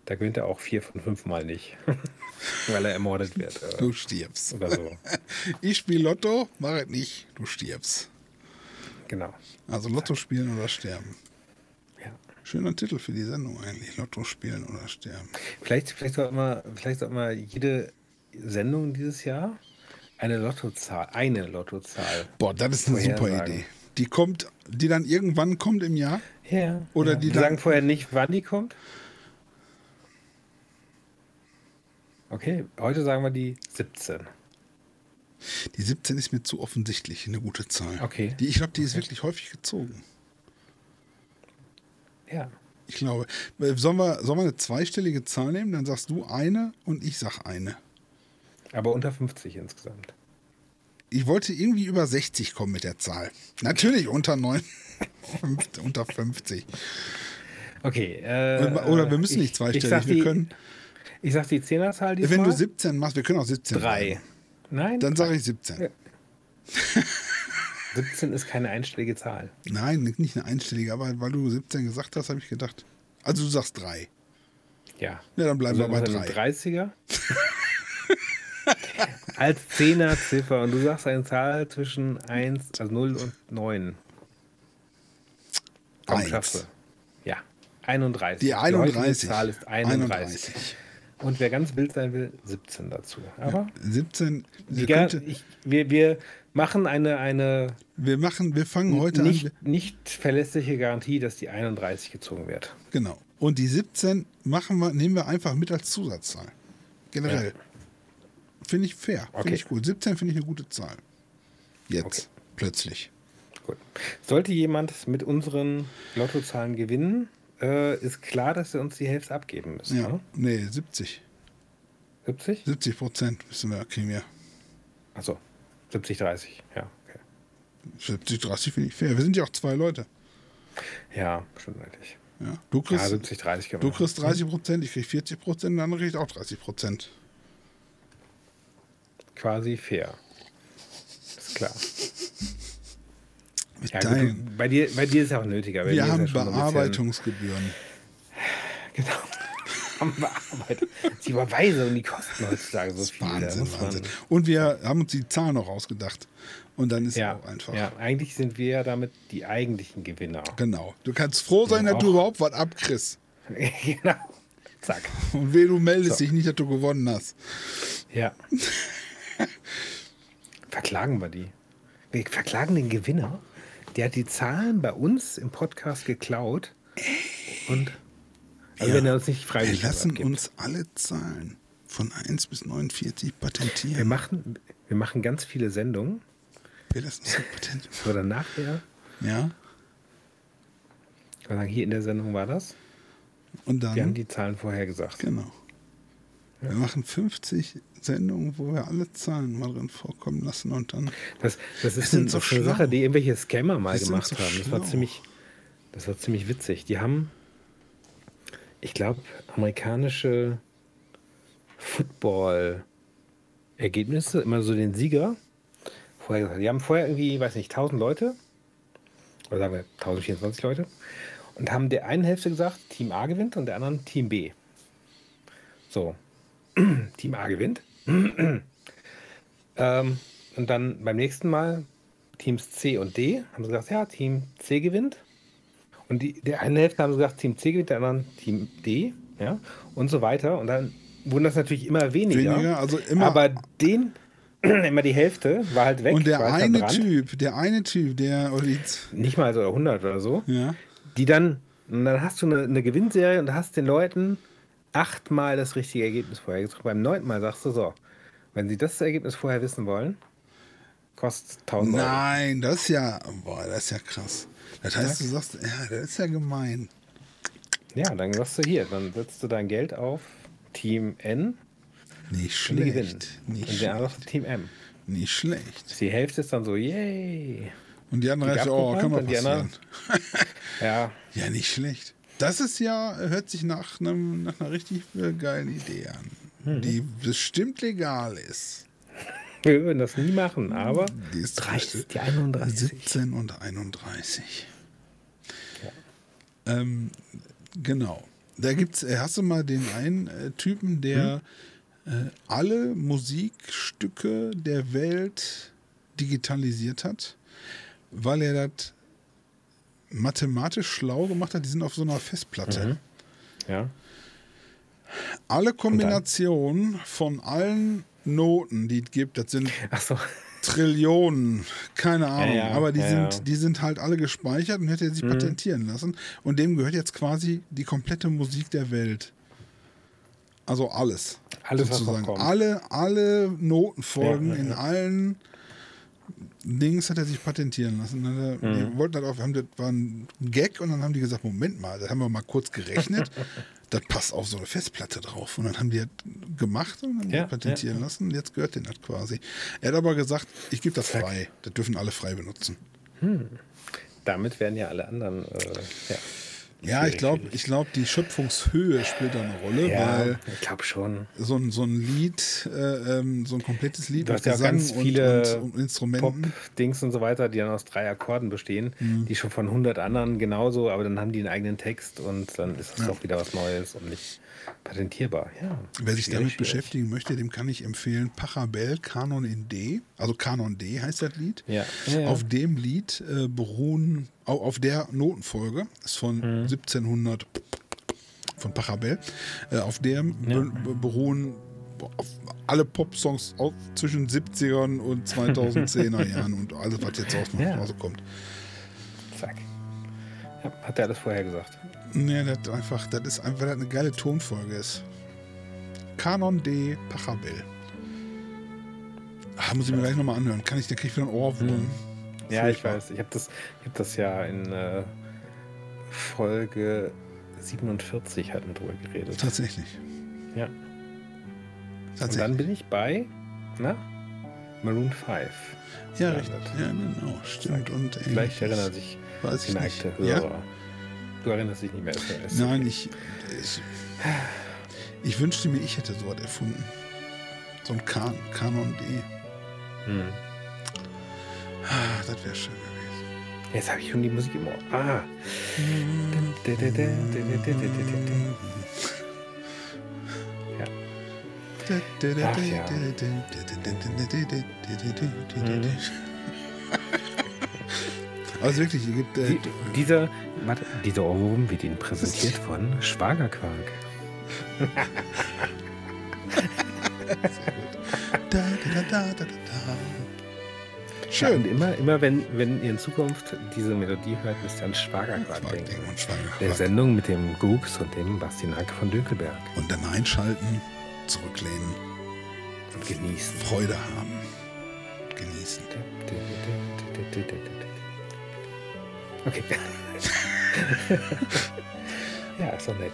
Da gewinnt er auch vier von fünf Mal nicht, [laughs] weil er ermordet wird Du stirbst. oder so. [laughs] Ich spiele Lotto, mach es nicht, du stirbst. Genau. Also Lotto spielen oder sterben. Ja. Schöner Titel für die Sendung eigentlich. Lotto spielen oder sterben. Vielleicht, vielleicht sollten wir, vielleicht sollten wir jede Sendung dieses Jahr eine Lottozahl, eine Lottozahl. Boah, das ist eine super Vorhersagen. Idee. Die kommt, die dann irgendwann kommt im Jahr. Ja. Oder ja. die dann- sagen vorher nicht, wann die kommt. Okay, heute sagen wir die 17. Die 17 ist mir zu offensichtlich eine gute Zahl. Okay. Die, ich glaube, die ist wirklich häufig gezogen. Ja. Ich glaube. Äh, Sollen wir, sollen wir eine zweistellige Zahl nehmen? Dann sagst du eine und ich sag eine. Aber unter 50 insgesamt. Ich wollte irgendwie über 60 kommen mit der Zahl. Natürlich unter 9, [laughs] unter 50. Okay. Äh, Oder wir müssen ich- nicht ich zweistellig. Wir die, können, Ich sag die Zehnerzahl diesmal. wenn du 17 machst, wir können auch 17 Drei. bleiben. Nein, Dann sage ich 17. 17 ist keine einstellige Zahl. Nein, nicht eine einstellige, aber weil du 17 gesagt hast, habe ich gedacht. Also du sagst 3. Ja. Ja, dann bleiben Also wir bei muss eine 3. 30er. Als Zehnerziffer und du sagst eine Zahl zwischen 1, also 0 und 9. Komm, Eins. schaffst du. Ja, 31. Die heutige 31. Zahl ist 31. 31. Und wer ganz wild sein will, 17 dazu. Aber 17. die Wir, gar, könnte, ich, wir, wir machen eine, eine wir machen, wir fangen heute an. nicht, nicht verlässliche Garantie, dass die 31 gezogen wird. Genau. Und die 17 machen wir, nehmen wir einfach mit als Zusatzzahl. Generell. Finde ich fair. Finde Okay. ich gut. 17 finde ich eine gute Zahl. Jetzt. Okay. Plötzlich. Gut. Sollte jemand mit unseren Lottozahlen gewinnen, äh, ist klar, dass wir uns die Hälfte abgeben müssen. Ja. Ne? Nee, 70. 70? 70 Prozent müssen wir, kriegen wir. Achso, 70, 30. Ja, okay. 70, 30 finde ich fair. Wir sind ja auch zwei Leute. Ja, stimmt eigentlich. Ja. Du Ja, kriegst, 70, 30 können du kriegst 30 Prozent, ich krieg 40 Prozent, der andere kriegt auch 30 Prozent. Quasi fair. Ist klar. Mit Ja, gut, bei, dir, bei dir ist ja auch nötiger. Bei wir haben ja ein bisschen- Bearbeitungsgebühren. [sighs] Genau. Haben bearbeitet. Die Überweisungen, die kosten heutzutage so viel. Wahnsinn, Wahnsinn. Und wir haben uns die Zahlen noch ausgedacht. Und dann ist Ja, auch einfach. ja, eigentlich sind wir ja damit die eigentlichen Gewinner. Genau. Du kannst froh sein, Ja, dass du auch. überhaupt was abkriegst. [laughs] genau. Zack. Und weh, du meldest So. dich nicht, dass du gewonnen hast. Ja. [laughs] Verklagen wir die. Wir verklagen den Gewinner. Der hat die Zahlen bei uns im Podcast geklaut. Und also Ja. wenn er uns nicht Wir freiwillig lassen was gibt. uns alle Zahlen von 1 bis 49 Wir patentieren. machen, wir machen ganz viele Sendungen, Wir lassen uns patentieren. [laughs] dann nachher Ja. wir sagen, hier in der Sendung war das. Und dann. Wir haben die Zahlen vorher gesagt. Genau. Wir machen 50 Sendungen, wo wir alle Zahlen mal drin vorkommen lassen und dann. Das, das ist, sind ein, so das eine. Sache, die irgendwelche Scammer mal sind gemacht so haben. Das war ziemlich, das war ziemlich witzig. Die haben, ich glaube, amerikanische Football-Ergebnisse, immer so den Sieger, vorher gesagt. Die haben vorher irgendwie, weiß nicht, 1000 Leute, oder sagen wir 1024 Leute, und haben der einen Hälfte gesagt, Team A gewinnt und der anderen Team B. So, [clears throat] Team A gewinnt. [clears throat] ähm, und dann beim nächsten Mal Teams C und D haben sie gesagt, ja, Team C gewinnt. Und die, der eine Hälfte haben sie gesagt, Team C gewinnt, der anderen Team D, ja, und so weiter. Und dann wurden das natürlich immer weniger. Weniger, also immer- Aber den, [clears throat] immer die Hälfte war halt weg. und der halt eine verbrannt. Typ, der eine Typ, der. Nicht mal so 100 oder so. ja. Die dann, und dann hast du eine, eine Gewinnserie und hast den Leuten achtmal das richtige Ergebnis vorher gesagt. Beim neunten Mal sagst du so, wenn sie das Ergebnis vorher wissen wollen, kostet 1000 Euro. Nein, das ist ja. Boah, das ist ja krass. Das heißt, du sagst, ja, das ist ja gemein. Ja, dann sagst du hier, dann setzt du dein Geld auf Team N Nicht schlecht. Nicht und der andere schlecht. Team M. Nicht schlecht. Die Hälfte ist dann so, yay. Und die anderen Die Hälfte, oh, kann mal die passieren. [laughs] Ja, Ja, nicht schlecht. Das ist ja, hört sich nach, einem, nach einer richtig äh, geilen Idee an. Mhm. Die bestimmt legal ist. wir würden das nie machen, aber Die ist 30, die 31. 17 und 31. Ähm, genau. Da gibt's, äh, hast du mal den einen äh, Typen, der Hm? äh, alle Musikstücke der Welt digitalisiert hat, weil er das mathematisch schlau gemacht hat. Die sind auf so einer Festplatte. Mhm. Ja. Alle Kombinationen von allen Noten, die es gibt, das sind so. Trillionen, keine Ahnung, ja, aber die, ja, sind, ja. Mhm. die sind halt alle gespeichert und hätte er sich patentieren lassen. Und dem gehört jetzt quasi die komplette Musik der Welt. Also alles. Alles, sozusagen. Alle, alle Notenfolgen Ja, ja, in ja. allen Dings hat er sich patentieren lassen. Dann er, Mhm. Die wollten halt auch, haben, das war ein Gag und dann haben die gesagt, Moment mal, da haben wir mal kurz gerechnet. [laughs] das passt auf so eine Festplatte drauf. Und dann haben die das gemacht und haben Ja, das patentieren ja, lassen. Und jetzt gehört denen das quasi. Er hat aber gesagt, ich gebe das frei. Das dürfen alle frei benutzen. Damit werden ja alle anderen. Äh, ja. Ja, ich glaube, ich glaub, die Schöpfungshöhe spielt da eine Rolle, Ja, weil ich glaube schon. so ein, so ein Lied, äh, ähm, so ein komplettes Lied Du mit ja Gesang ganz viele und, und, und Instrumenten. Pop-Dings und so weiter, die dann aus drei Akkorden bestehen, Mhm. die schon von 100 anderen genauso, aber dann haben die einen eigenen Text und dann ist das doch wieder was Neues und nicht patentierbar. Ja, Wer sich damit schwierig. beschäftigen möchte, dem kann ich empfehlen Pachelbel Kanon in D, also Kanon D heißt das Lied. Ja. Ja, ja. Auf dem Lied äh, beruhen, au- auf der Notenfolge, ist von Mhm. 1700 von Pachelbel, äh, auf der be be- beruhen auf alle Popsongs zwischen 70ern und 2010er [laughs] Jahren und alles, was jetzt aus dem Ja. Hause kommt. Zack. Ja, hat er alles vorher gesagt. Nee, das einfach, das ist einfach, weil das eine geile Tonfolge ist. Kanon D Pachelbel. Ah, muss ich mir gleich nochmal anhören. Kann ich, dann krieg ich wieder ein Ohrwurm. Ja, ich weiß. Ich habe das, ich hab das ja in äh, Folge 47 hatten wir drüber geredet. Tatsächlich. Ja. Und Tatsächlich. dann bin ich bei, na, Maroon 5. ja, richtig. Ja, genau. Stimmt. Und Vielleicht erinnern sich Weiß ich nicht. geneigte Ja? Hörer. Du erinnerst dich nicht mehr. Nein, ich, ich. Ich wünschte mir, ich hätte sowas erfunden. So ein kan Kanon D. Hm. Ah, das wäre schön gewesen. Jetzt habe ich schon die Musik im Ohr. Ah. Ja. Ach ja. Also wirklich, es gibt äh, Die, dieser, warte, dieser Ohrwurm wird Ihnen präsentiert von Schwagerquark. [laughs] da. Ja, und Schön. immer, immer wenn, wenn ihr in Zukunft diese Melodie hört, müsst ihr an Schwagerquark denken. Schweigen und. Der Sendung mit dem Gux und dem Bastian Hacke von Dünkelberg. Und dann einschalten, zurücklehnen, Und genießen. Freude haben. Genießen. Okay. ja, ist doch nett.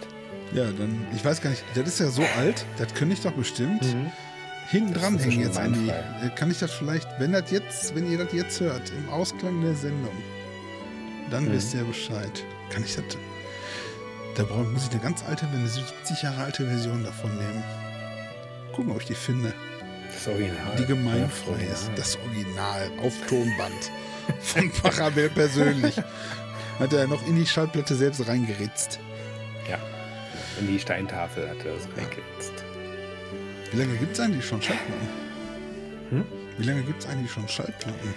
Ja, dann, ich weiß gar nicht, das ist ja so alt, das könnte ich doch bestimmt hinten dran ja hängen jetzt an die. äh, Kann ich das vielleicht, wenn das jetzt, wenn ihr das jetzt hört, im Ausklang der Sendung, dann Mhm. wisst ihr Bescheid. Kann ich das. Da muss ich eine ganz alte, eine 70 Jahre alte Version davon nehmen. Gucken, ob ich die finde. Das Original. Die Ja, gemeinfrei Original. ist. Das Original auf Tonband. [laughs] Von Parabel persönlich. Hat er noch in die Schallplatte selbst reingeritzt. Ja. In die Steintafel hat er das reingeritzt. Wie lange gibt es eigentlich schon Schallplatten? Hm? Wie lange gibt es eigentlich schon Schallplatten?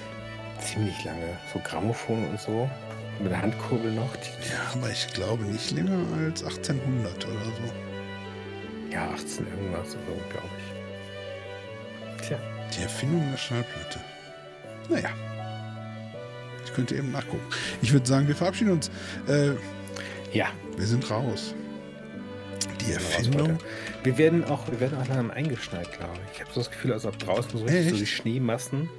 Ziemlich lange. So Grammophon und so. Mit der Handkurbel noch. Ja, aber ich glaube nicht länger als 1800 oder so. Ja, 18 irgendwas so, glaube ich. Tja. Die Erfindung der Schallplatte. Naja. Ich könnte eben nachgucken. Ich würde sagen, wir verabschieden uns. Äh, Ja. wir sind raus. Die Erfindung. Wir werden auch, wir werden auch langsam eingeschneit, glaube ich. Ich habe so das Gefühl, als ob draußen so richtig so die Schneemassen.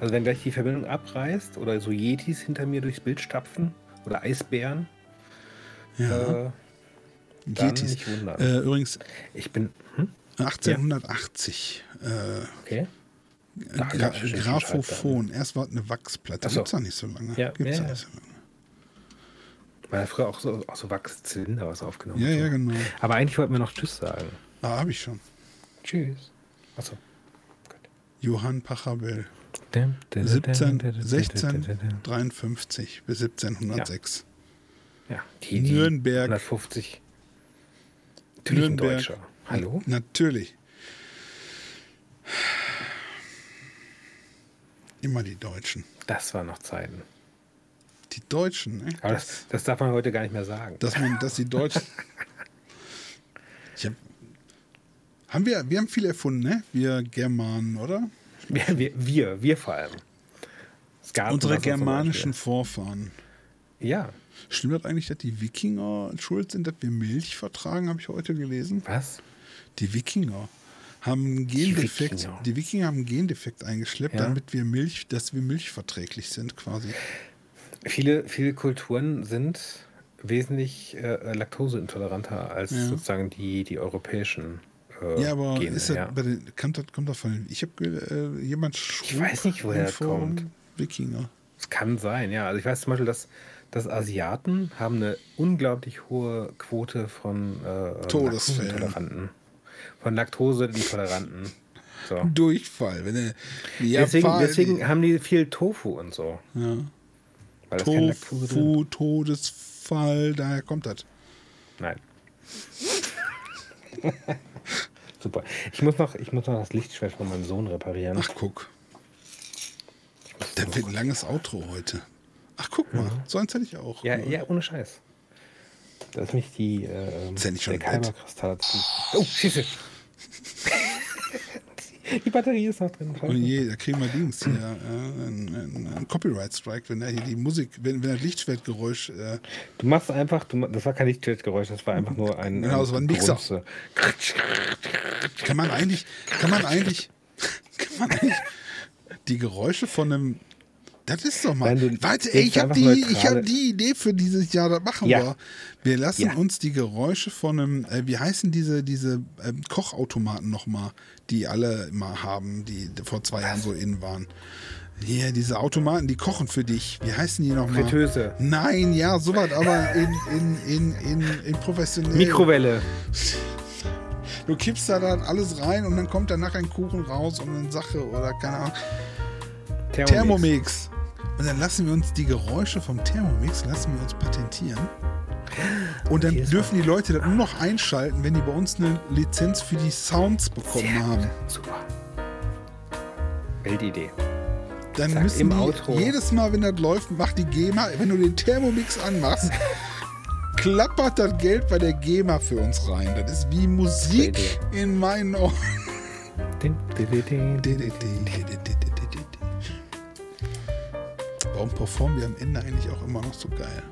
Also wenn gleich die Verbindung abreißt oder so Yetis hinter mir durchs Bild stapfen oder Eisbären, Ja, äh, dann Yetis. nicht wundern. Äh, übrigens, ich bin. Hm? 1880. Äh, Okay. Gra schon Grammophon. Erst war es eine Wachsplatte. Ach so. Gibt's doch nicht so lange. Ja, Gibt's ja, ja. nicht so lange. Weil er früher auch so, auch so Wachszylinder was aufgenommen Ja, hat. ja, genau. Aber eigentlich wollten wir noch Tschüss sagen. Ah, habe ich schon. Tschüss. Achso. Johann Pachabel. 17, 1653 bis 1706. Ja, die, die Nürnberg. 150. Natürlich Nürnberg. Deutscher. Hallo? Natürlich. Immer die Deutschen. Das waren noch Zeiten. Die Deutschen, ne? Das, das darf man heute gar nicht mehr sagen. Dass man, dass die Deutschen. [laughs] Hab, haben wir, wir haben viel erfunden, ne? Wir Germanen, oder? Wir, wir, wir, wir vor allem. Unsere germanischen Vorfahren. Ja. Stimmt das eigentlich, dass die Wikinger schuld sind, dass wir Milch vertragen, habe ich heute gelesen? Was? Die Wikinger haben einen Gendefekt, Wikinger. die Wikinger haben einen Gendefekt eingeschleppt, Ja. damit wir Milch, dass wir milchverträglich sind, quasi. Viele, viele Kulturen sind wesentlich äh, laktoseintoleranter als Ja. sozusagen die, die europäischen äh, Ja, aber Gene. ist das ja. bei den, kommt, das, kommt ich habe äh, jemand schrub weiß nicht, woher das kommt. Wikinger. Es kann sein, ja. Also ich weiß zum Beispiel, dass, dass Asiaten haben eine unglaublich hohe Quote von äh, Todesfällen. Von Laktoseintoleranten. So. Durchfall. Wenn er, Deswegen, deswegen haben die viel Tofu und so. ja. Tofu, Todesfall, daher kommt das. Nein. [laughs] Super. Ich muss, noch, ich muss noch das Lichtschwert von meinem Sohn reparieren. Ach, guck. Das wird ein langes Outro heute. Ach, guck mal, so eins hätte ich auch. Mhm. ja, ja, ohne Scheiß. Das ist nicht die. Äh, Ist ja nicht schon der? Kalberkristall. Oh, Schieße! [laughs] die Batterie ist noch drin. Oh je, da kriegen wir Dings hier. Äh, ein, ein, ein Copyright-Strike, wenn er hier die Musik, wenn, wenn das Lichtschwertgeräusch. Äh, Du machst einfach, du, das war kein Lichtschwertgeräusch, das war einfach nur ein. Genau, das war ein Mixer. Grunze. kann man eigentlich, kann man eigentlich, [laughs] kann man eigentlich die Geräusche von einem. Das ist doch mal. Warte, ey, ich habe die, ich hab die Idee für dieses Jahr, das machen Ja. wir. Wir lassen Ja. uns die Geräusche von einem, äh, wie heißen diese, diese ähm, Kochautomaten nochmal, die alle immer haben, die vor zwei Jahren so in waren. Hier, diese Automaten, die kochen für dich. Wie heißen die nochmal? Fritteuse. Nein, ja, sowas, aber in, in, in, in, in professionell. Mikrowelle. Du kippst da dann alles rein und dann kommt danach ein Kuchen raus und eine Sache oder keine Ahnung. Thermomix. Thermomix. Und dann lassen wir uns die Geräusche vom Thermomix, lassen wir uns patentieren. Und dann dürfen die Leute das nur noch einschalten, wenn die bei uns eine Lizenz für die Sounds bekommen haben. Super. Weltidee. Dann Zack, müssen die, Outro. jedes Mal, wenn das läuft, macht die GEMA, wenn du den Thermomix anmachst, [laughs] klappert das Geld bei der GEMA für uns rein. Das ist wie Musik Idee. in meinen Ohren. Warum performen wir am Ende eigentlich auch immer noch so geil?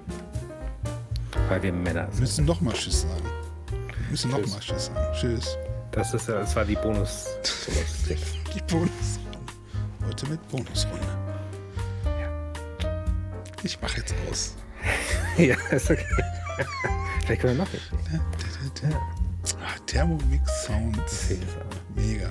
Weil wir Männer Wir sind. müssen noch mal Tschüss sagen. Wir müssen noch Tschüss. mal Tschüss sagen. Tschüss. Das, ist, ja- das war die bonus bonus [laughs] Die Bonusrunde. Heute mit Bonusrunde. Ich mache jetzt aus. [laughs] Ja, ist okay. [laughs] Vielleicht können wir noch. Ah, Thermomix Sounds. Mega.